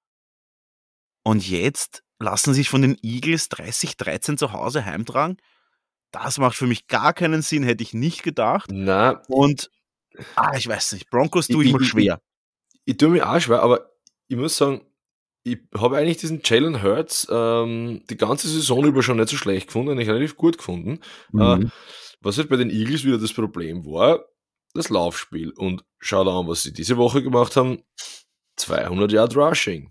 und jetzt lassen sich von den Eagles 30-13 zu Hause heimtragen. Das macht für mich gar keinen Sinn, hätte ich nicht gedacht. Na. Und, ah, ich weiß nicht, Broncos tue ich, ich mir schwer. Ich, ich, ich tue mir auch schwer, aber ich muss sagen, ich habe eigentlich diesen Jalen Hurts ähm, die ganze Saison über schon nicht so schlecht gefunden, ich relativ gut gefunden. Mhm. Äh, was halt bei den Eagles wieder das Problem war, das Laufspiel. Und schau da an, was sie diese Woche gemacht haben. 200 Yard Rushing.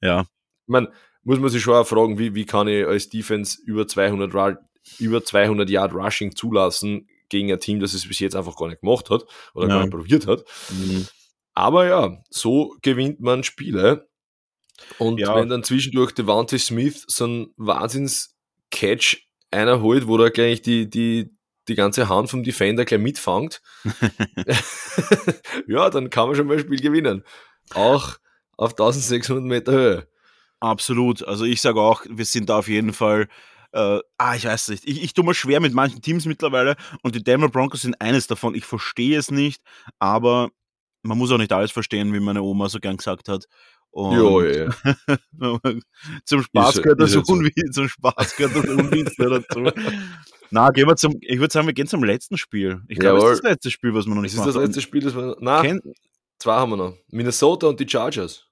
Ja man muss man sich schon auch fragen, wie, wie kann ich als Defense über 200, über 200 Yard Rushing zulassen gegen ein Team, das es bis jetzt einfach gar nicht gemacht hat oder ja. gar nicht probiert hat. Mhm. Aber ja, so gewinnt man Spiele. Und ja. wenn dann zwischendurch Devante Smith so ein Wahnsinns-Catch einer holt, wo er gleich die, die, die ganze Hand vom Defender gleich mitfangt, ja, dann kann man schon mal ein Spiel gewinnen. Auch auf 1600 Meter Höhe. Absolut. Also ich sage auch, wir sind da auf jeden Fall äh, ah, ich weiß nicht. Ich, ich tue mir schwer mit manchen Teams mittlerweile und die Denver Broncos sind eines davon. Ich verstehe es nicht, aber man muss auch nicht alles verstehen, wie meine Oma so gern gesagt hat. Und jo, ja. zum Spaß gehört das so. zum Spaß gehört das Unwissen dazu. Na, gehen wir zum, ich würde sagen, wir gehen zum letzten Spiel. Ich glaube, das ist das letzte Spiel, was wir noch nicht haben. Ist das letzte Spiel, das wir, na, Ken zwei haben wir noch. Minnesota und die Chargers.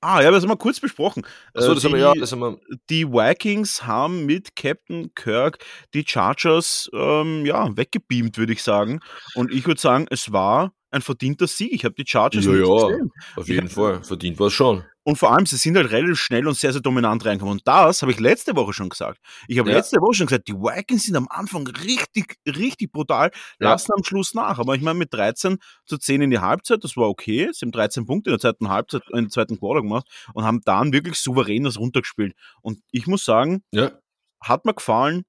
Ah, ja, das haben wir kurz besprochen. Achso, das die, haben wir, ja, das haben wir. Die Vikings haben mit Captain Kirk die Chargers ähm, ja, weggebeamt, würde ich sagen. Und ich würde sagen, es war ein verdienter Sieg. Ich habe die Chargers ja, ja, gesehen. Auf jeden ich Fall, verdient war es schon. Und vor allem, sie sind halt relativ schnell und sehr, sehr dominant reingekommen. Und das habe ich letzte Woche schon gesagt. Ich habe ja. letzte Woche schon gesagt, die Vikings sind am Anfang richtig, richtig brutal, lassen ja. am Schluss nach. Aber ich meine, mit 13 zu 10 in die Halbzeit, das war okay. Sie haben 13 Punkte in der zweiten Halbzeit, in der zweiten Quarter gemacht und haben dann wirklich souverän das runtergespielt. Und ich muss sagen, ja. hat mir gefallen.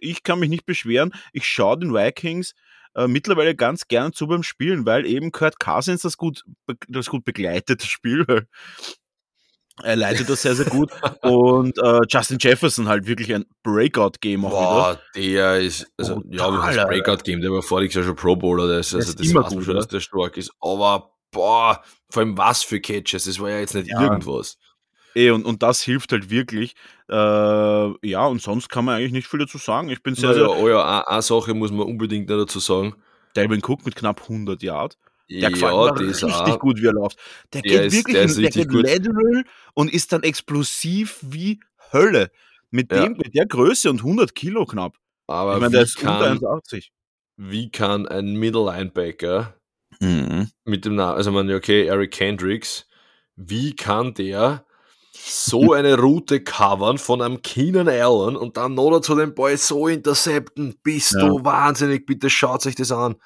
Ich kann mich nicht beschweren. Ich schaue den Vikings äh, mittlerweile ganz gern zu beim Spielen, weil eben Kurt Cousins das gut, das gut begleitet, das Spiel. Er leitet das sehr, sehr gut. Und äh, Justin Jefferson halt wirklich ein Breakout-Game auch Boah, wieder. der ist, also, Total, ja, das Breakout-Game, der war voriges Jahr schon Pro Bowler, das, also, das immer gut, schon, dass der stark ist. Aber, boah, vor allem was für Catches, das war ja jetzt nicht ja. irgendwas. Eh, und, und das hilft halt wirklich. Äh, ja, und sonst kann man eigentlich nicht viel dazu sagen. Ich bin sehr, naja, sehr. Oh ja, eine Sache muss man unbedingt dazu sagen. Delvin Cook mit knapp 100 Yard. Der ja, gefällt mir richtig auch. gut, wie er läuft. Der, der geht ist, wirklich der, in, der geht lateral und ist dann explosiv wie Hölle. Mit dem, ja. mit der Größe und 100 Kilo knapp. Aber ich meine, der ist kann, 1,80. Wie kann ein Middle Linebacker mhm. mit dem Namen, also man, okay, Eric Kendricks, wie kann der so eine Route covern von einem Keenan Allen und dann noch dazu den Ball so intercepten, bist ja. du wahnsinnig, bitte schaut euch das an.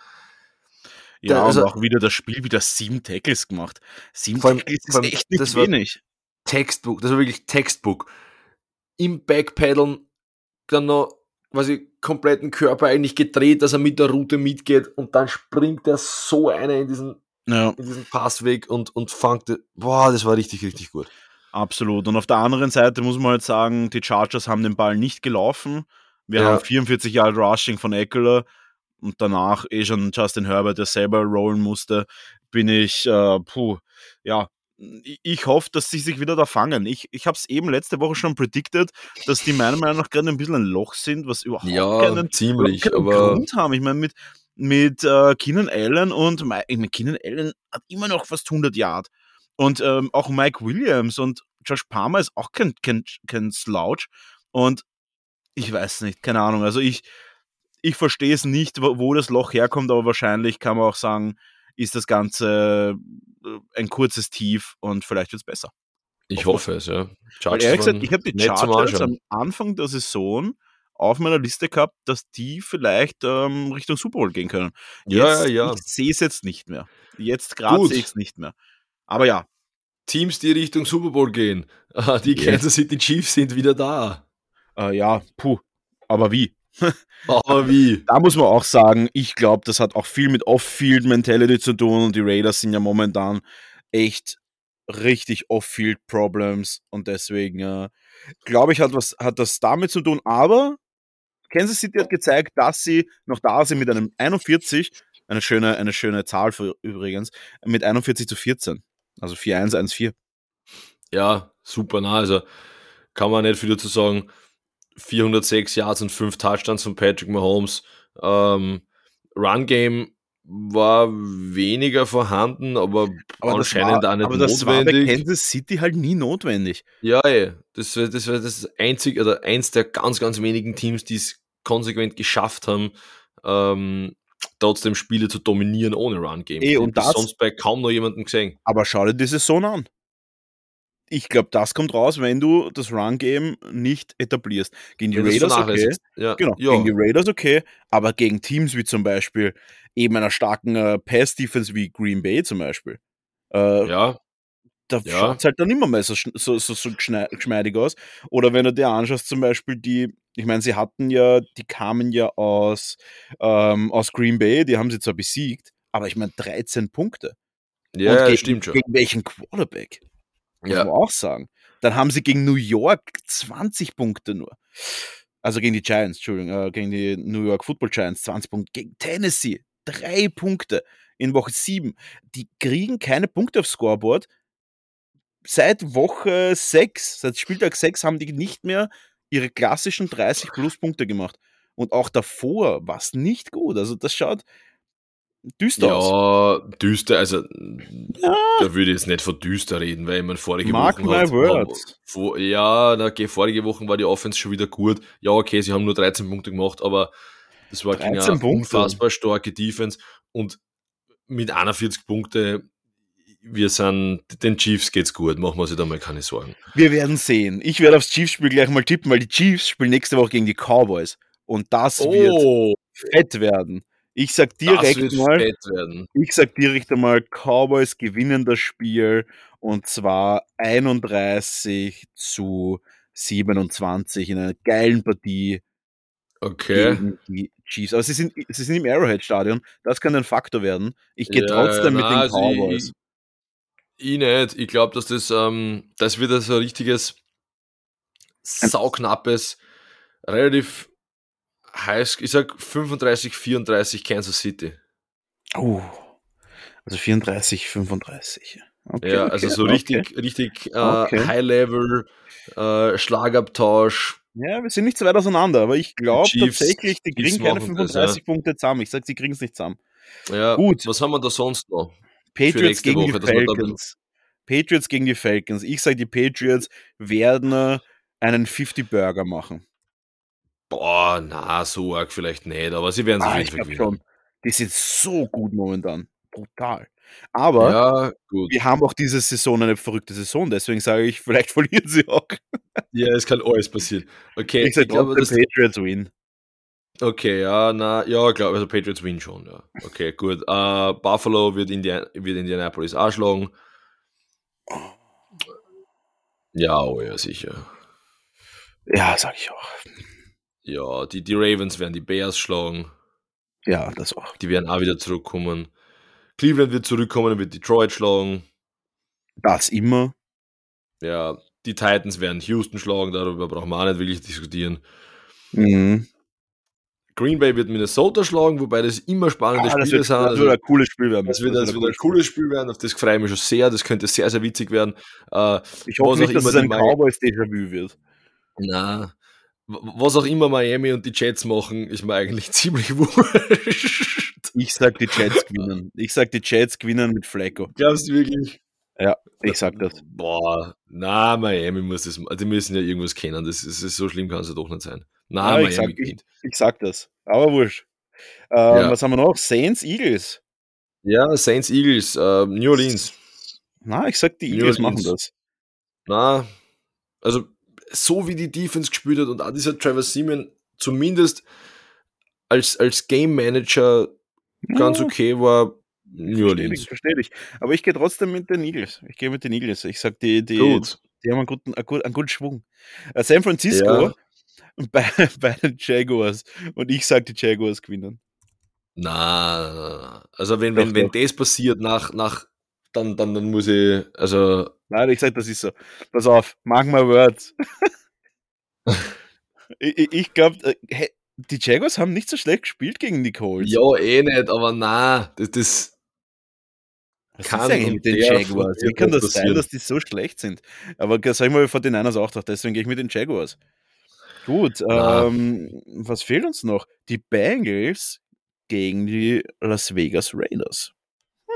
Ja, da, also, auch wieder das Spiel wieder sieben Tackles gemacht. Sieben Tackles ist echt nicht das wenig. Textbook, das war wirklich Textbook. Im Backpedalen dann noch quasi kompletten Körper eigentlich gedreht, dass er mit der Route mitgeht und dann springt er so einer in diesen, ja. in diesen Passweg und, und fangt, boah, das war richtig, richtig gut. Absolut. Und auf der anderen Seite muss man halt sagen, die Chargers haben den Ball nicht gelaufen. Wir ja. haben 44 Jahre Rushing von Eckler und danach eh schon Justin Herbert, der selber rollen musste, bin ich, äh, puh, ja, ich hoffe, dass sie sich wieder da fangen. Ich, ich habe es eben letzte Woche schon predicted, dass die meiner Meinung nach gerade ein bisschen ein Loch sind, was überhaupt ja, keinen, ziemlich, keinen Grund haben. Ich meine, mit, mit äh, Keenan Allen und ich meine, Keenan Allen hat immer noch fast 100 Yard. Und ähm, auch Mike Williams und Josh Palmer ist auch kein, kein, kein Slouch. Und ich weiß nicht, keine Ahnung. Also ich, ich verstehe es nicht, wo, das Loch herkommt, aber wahrscheinlich kann man auch sagen, ist das Ganze äh, ein kurzes Tief und vielleicht wird es besser. Ich hoffe es, ja. Weil ehrlich gesagt, ich habe die Chargers am Anfang der Saison auf meiner Liste gehabt, dass die vielleicht ähm, Richtung Super Bowl gehen können. Jetzt, ja, ja, ja. Ich sehe es jetzt nicht mehr. Jetzt gerade sehe ich es nicht mehr. Aber ja. Teams, die Richtung Super Bowl gehen. Die yes. Kansas City Chiefs sind wieder da. Äh, ja, puh. Aber wie? Aber wie? Da muss man auch sagen, ich glaube, das hat auch viel mit Off-Field-Mentality zu tun und die Raiders sind ja momentan echt richtig Off-Field-Problems und deswegen äh, glaube ich, hat, was, hat das damit zu tun. Aber Kansas City hat gezeigt, dass sie noch da sind mit einem 41, eine schöne, eine schöne Zahl für übrigens, mit 41 zu 14. Also 4-1, 1-4. Ja, super nah. Also kann man nicht viel dazu sagen. 406 Yards und 5 Touchdowns von Patrick Mahomes. Ähm, Run Game war weniger vorhanden, aber, aber anscheinend war, auch nicht aber notwendig. Aber das war bei Kansas City halt nie notwendig. Ja, ey. das war das, war das einzige oder eins der ganz, ganz wenigen Teams, die es konsequent geschafft haben, ähm, trotzdem Spiele zu dominieren ohne Run-Game. Ich und das sonst bei kaum noch jemandem gesehen. Aber schau dir die Saison an ich glaube, das kommt raus, wenn du das Run-Game nicht etablierst. Gegen die ja, Raiders okay. Ja. Genau, ja. gegen die Raiders okay, aber gegen Teams wie zum Beispiel eben einer starken äh, Pass-Defense wie Green Bay zum Beispiel. Äh, ja. Da ja. schaut es halt dann immer mehr so, so, so, so geschmeidig aus. Oder wenn du dir anschaust, zum Beispiel die, ich meine, sie hatten ja, die kamen ja aus, ähm, aus Green Bay, die haben sie zwar besiegt, aber ich meine 13 Punkte. Ja, gegen, stimmt schon. Gegen welchen Quarterback? Muss ja. man auch sagen. Dann haben sie gegen New York 20 Punkte nur. Also gegen die Giants, Entschuldigung, äh, gegen die New York Football Giants 20 Punkte. Gegen Tennessee drei Punkte in Woche 7. Die kriegen keine Punkte aufs Scoreboard. Seit Woche 6, seit Spieltag 6 haben die nicht mehr ihre klassischen 30 plus Punkte gemacht. Und auch davor war es nicht gut. Also das schaut, düster ja, aus. Ja, düster, also ja. da würde ich jetzt nicht von düster reden, weil man vorige Mark Wochen hat, words. Vor, ja, okay, vorige Wochen war die Offense schon wieder gut. Ja, okay, sie haben nur 13 Punkte gemacht, aber das war eine unfassbar starke Defense und mit 41 Punkte wir sind, den Chiefs geht's gut, machen wir sich da mal keine Sorgen. Wir werden sehen. Ich werde aufs Chiefs-Spiel gleich mal tippen, weil die Chiefs spielen nächste Woche gegen die Cowboys. Und das oh. wird fett werden. Ich sag direkt mal, ich sag direkt einmal, Cowboys gewinnen das Spiel und zwar 31 zu 27 in einer geilen Partie. Okay. Gegen die Chiefs. Aber sie sind, sie sind im Arrowhead-Stadion. Das kann ein Faktor werden. Ich gehe ja, trotzdem na, mit den also Cowboys. Ich, ich nicht. Ich glaube, dass das, ähm, das wird so ein richtiges sauknappes, relativ heiß, ich sag 35, 34 Kansas City. Oh, also 34, 35. Okay, ja, also so richtig, okay. richtig äh, okay. High-Level, äh, Schlagabtausch. Ja, wir sind nicht so weit auseinander, aber ich glaube tatsächlich, die kriegen Chiefs keine 35 das, ja. Punkte zusammen. Ich sag, sie kriegen es nicht zusammen. Ja, gut. Was haben wir da sonst noch? Patriots gegen Woche, die Falcons. Patriots gegen die Falcons. Ich sage, die Patriots werden einen 50-Burger machen. Boah, na, so arg vielleicht nicht, aber sie werden sich ah, ich gewinnen. Schon. Die sind so gut momentan. Brutal. Aber ja, wir haben auch diese Saison eine verrückte Saison, deswegen sage ich, vielleicht verlieren sie auch. Ja, es kann alles passieren. Okay, ich, sage, glaube, dass Patriots win. Okay, ja, na, ja, glaube also Patriots win schon, ja. Okay, gut. Uh, Buffalo wird, Indian wird Indianapolis auch schlagen. Ja, oh ja, sicher. Ja, sag ich auch. Ja, die, die Ravens werden die Bears schlagen. Ja, das auch. Die werden auch wieder zurückkommen. Cleveland wird zurückkommen und wird Detroit schlagen. Das immer. Ja, die Titans werden Houston schlagen, darüber brauchen wir auch nicht wirklich diskutieren. Mhm. Green Bay wird Minnesota schlagen, wobei das immer spannende ah, Spiele sind. Das wird ein cooles Spiel werden. Das wird, das das wird ein cooles Spiel werden, auf das freue ich mich schon sehr. Das könnte sehr, sehr witzig werden. Äh, ich hoffe nicht, dass es ein Cowboys Déjà-vu wird. Na, was auch immer Miami und die Jets machen, ist mir eigentlich ziemlich wurscht. Ich sag, die Jets gewinnen. Ich sag, die Jets gewinnen mit Flacco. Glaubst du wirklich? Ja, ich sag das. Boah, na, Miami muss das, die müssen ja irgendwas kennen. Das ist, das ist so schlimm, kann es ja doch nicht sein. Na, ja, ich, sag, ich, ich, sag das. Aber wurscht. Ähm, ja. Was haben wir noch? Saints, Eagles. Ja, Saints, Eagles, äh, New Orleans. Na, ich sag, die Eagles machen das. Na, also so wie die Defense gespielt hat und auch dieser Trevor Seaman zumindest als, als Game Manager ganz okay war, New Orleans. Verstehe ich. Aber ich gehe trotzdem mit den Eagles. Ich gehe mit den Eagles. Ich sag, die, die, Gut. die haben einen guten, einen guten, einen guten Schwung. Uh, San Francisco ja. bei, bei den Jaguars. Und ich sag, die Jaguars gewinnen. Na, also wenn, wenn, wenn das passiert nach, nach dann, dann, dann muss ich, also. Nein, ich sag, das ist so. Pass auf, mach mal Words. ich ich glaube, äh, die Jaguars haben nicht so schlecht gespielt gegen die Colts. Ja, eh nicht, aber na, das, das was kann ist mit den Jaguars? Wie kann das sein, dass die so schlecht sind? Aber sag ich mal, vor den Niners auch doch, deswegen gehe ich mit den Jaguars. Gut, ähm, was fehlt uns noch? Die Bengals gegen die Las Vegas Raiders.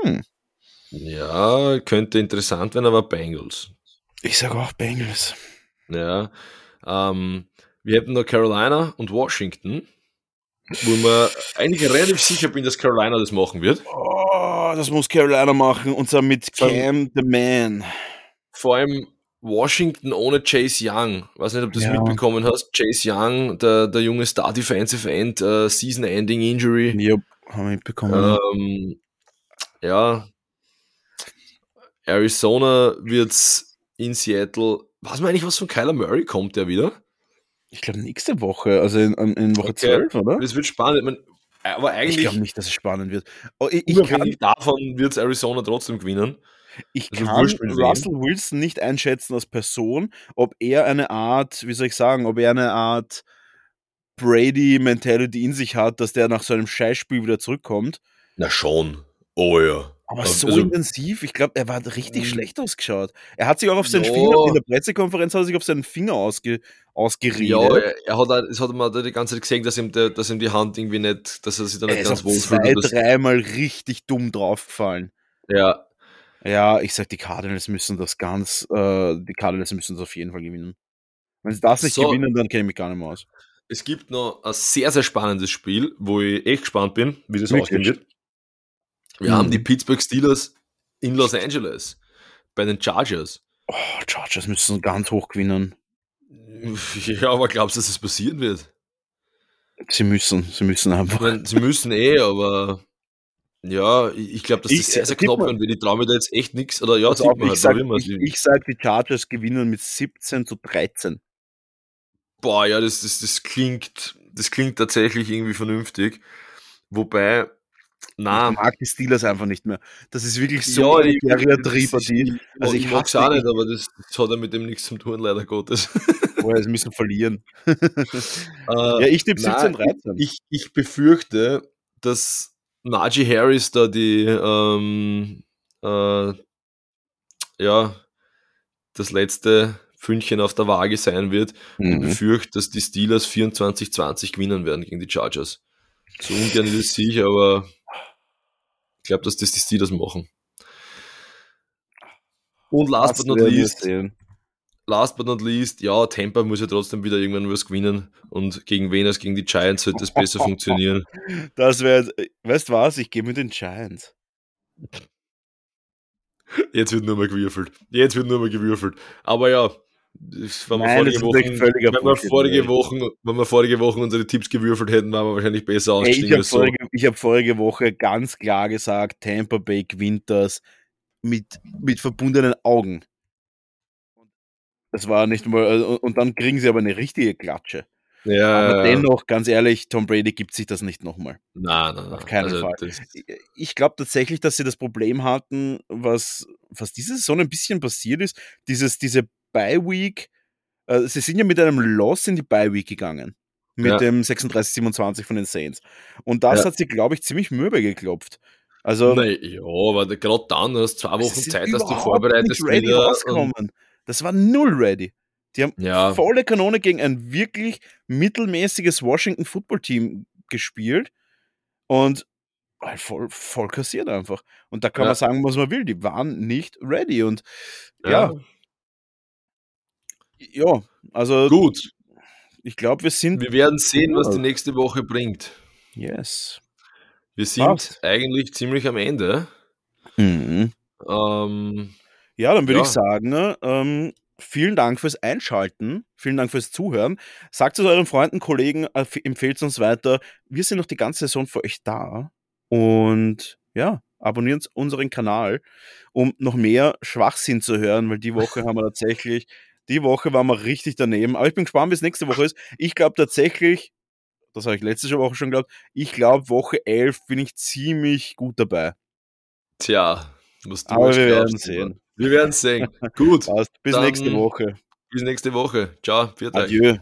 Hm. Ja, könnte interessant werden, aber Bengals. Ich sage auch Bengals. Ja. Ähm, wir hätten noch Carolina und Washington, wo man eigentlich relativ sicher bin, dass Carolina das machen wird. Oh, das muss Carolina machen und zwar mit Cam the Man. Vor allem Washington ohne Chase Young. Weiß nicht, ob du das ja. mitbekommen hast. Chase Young, der, der junge Star Defensive End, uh, Season-Ending Injury. Yep, haben wir mitbekommen. Ähm, ja, Arizona wird's in Seattle. Was man eigentlich, was von Kyler Murray kommt, der wieder? Ich glaube nächste Woche, also in, in Woche okay. 12, oder? Das wird spannend. Man, aber eigentlich. Ich glaube nicht, dass es spannend wird. Oh, ich, ich kann, davon wird Arizona trotzdem gewinnen. Ich also kann Russell Wilson nicht einschätzen als Person, ob er eine Art, wie soll ich sagen, ob er eine Art Brady-Mentality in sich hat, dass der nach so einem Scheißspiel wieder zurückkommt. Na schon. Oh ja. Aber so also, intensiv, ich glaube, er war richtig mhm. schlecht ausgeschaut. Er hat sich auch auf seinen ja. Finger, in der Pressekonferenz hat er sich auf seinen Finger ausge, ausgeredet. Ja, er, er hat, es hat man die ganze Zeit gesehen, dass ihm, der, dass ihm die Hand irgendwie nicht, dass er sich da nicht er ganz wohl fühlt. Er ist zwei, dreimal richtig dumm draufgefallen. Ja. Ja, ich sag, die Cardinals müssen das ganz, äh, die Cardinals müssen das auf jeden Fall gewinnen. Wenn sie das nicht so, gewinnen, dann kenne ich mich gar nicht mehr aus. Es gibt noch ein sehr, sehr spannendes Spiel, wo ich echt gespannt bin, wie das ausgehen wird. Wir mhm. haben die Pittsburgh Steelers in Los Angeles bei den Chargers. Oh, Chargers müssen ganz hoch gewinnen. Ja, aber glaubst du, dass es passieren wird? Sie müssen, sie müssen einfach. Meine, sie müssen eh, aber ja, ich glaube, dass das ich, sehr, sehr knapp wird. Ich traue mir da jetzt echt nichts. Oder ja, also auch, ich, halt, sag, ich, ich sag, die Chargers gewinnen mit 17 zu 13. Boah, ja, das, das, das klingt, das klingt tatsächlich irgendwie vernünftig. Wobei, na, ich mag die Steelers einfach nicht mehr. Das ist wirklich so ja, eine Geriatrie-Partie. Also ich, ich mag es auch nicht, aber das, das, hat ja mit dem nichts zu tun, leider Gottes. Boah, sie müssen verlieren. äh, ja, ich tippe 17, 13. Ich, ich befürchte, dass Najee Harris da die, ähm, äh, ja, das letzte Fündchen auf der Waage sein wird. Mhm. Ich befürchte, dass die Steelers 24-20 gewinnen werden gegen die Chargers. So ungern ist es sich, aber glaube, dass das die Steelers machen. Und last das but not least, last but not least, ja, Tampa muss ja trotzdem wieder irgendwann was gewinnen und gegen wen als gegen die Giants sollte es besser funktionieren. Das wäre, weißt du was, ich gehe mit den Giants. Jetzt wird nur mal gewürfelt. Jetzt wird nur mal gewürfelt. Aber ja, wenn wir vorige, Wochen, wenn wir vorige Wochen, wenn wir vorige Wochen unsere Tipps gewürfelt hätten, waren wir wahrscheinlich besser ausgestiegen. Hey, ich habe vorige, so. hab vorige Woche ganz klar gesagt, Tampa Bay gewinnt das mit, mit verbundenen Augen. Das war nicht mal, äh, und dann kriegen sie aber eine richtige Klatsche. Ja, aber dennoch, ganz ehrlich, Tom Brady gibt sich das nicht nochmal. Nein, nein, nein. Auf keinen also, Fall. Ich glaube tatsächlich, dass sie das Problem hatten, was, was diese Saison ein bisschen passiert ist, dieses, diese Bye-Week, äh, sie sind ja mit einem Loss in die Bye-Week gegangen. Mit ja. dem 36-27 von den Saints. Und das ja. hat sie, glaube ich, ziemlich mürbe geklopft. Also, nee, ja, aber gerade dann, du hast zwei Wochen Zeit, dass du vorbereitest. Nicht ready rauskommen. Das war null ready. Die haben ja. volle Kanone gegen ein wirklich mittelmäßiges Washington Football Team gespielt und halt voll, voll kassiert einfach. Und da kann ja. man sagen, was man will. Die waren nicht ready. Und ja, ja, ja also. Gut. ich glaube, wir sind. Wir werden sehen, was die nächste Woche bringt. Yes. Wir sind Passt. eigentlich ziemlich am Ende. Mhm. Ähm, ja, dann würde ja. ich sagen, ne, ähm, vielen Dank fürs Einschalten, vielen Dank fürs Zuhören. Sagt es euren Freunden, Kollegen, äh, empfehlt es uns weiter. Wir sind noch die ganze Saison für euch da. Und ja, abonniert unseren Kanal, um noch mehr Schwachsinn zu hören, weil die Woche haben wir tatsächlich, die Woche waren wir richtig daneben. Aber ich bin gespannt, wie es nächste Woche ist. Ich glaube tatsächlich, das habe ich letzte Woche schon geglaubt, ich glaube, Woche 11 bin ich ziemlich gut dabei. Tja, was du Aber wir werden sehen. Wir werden sehen. Gut. Passt. Bis nächste Woche. Bis nächste Woche. Ciao. Adieu.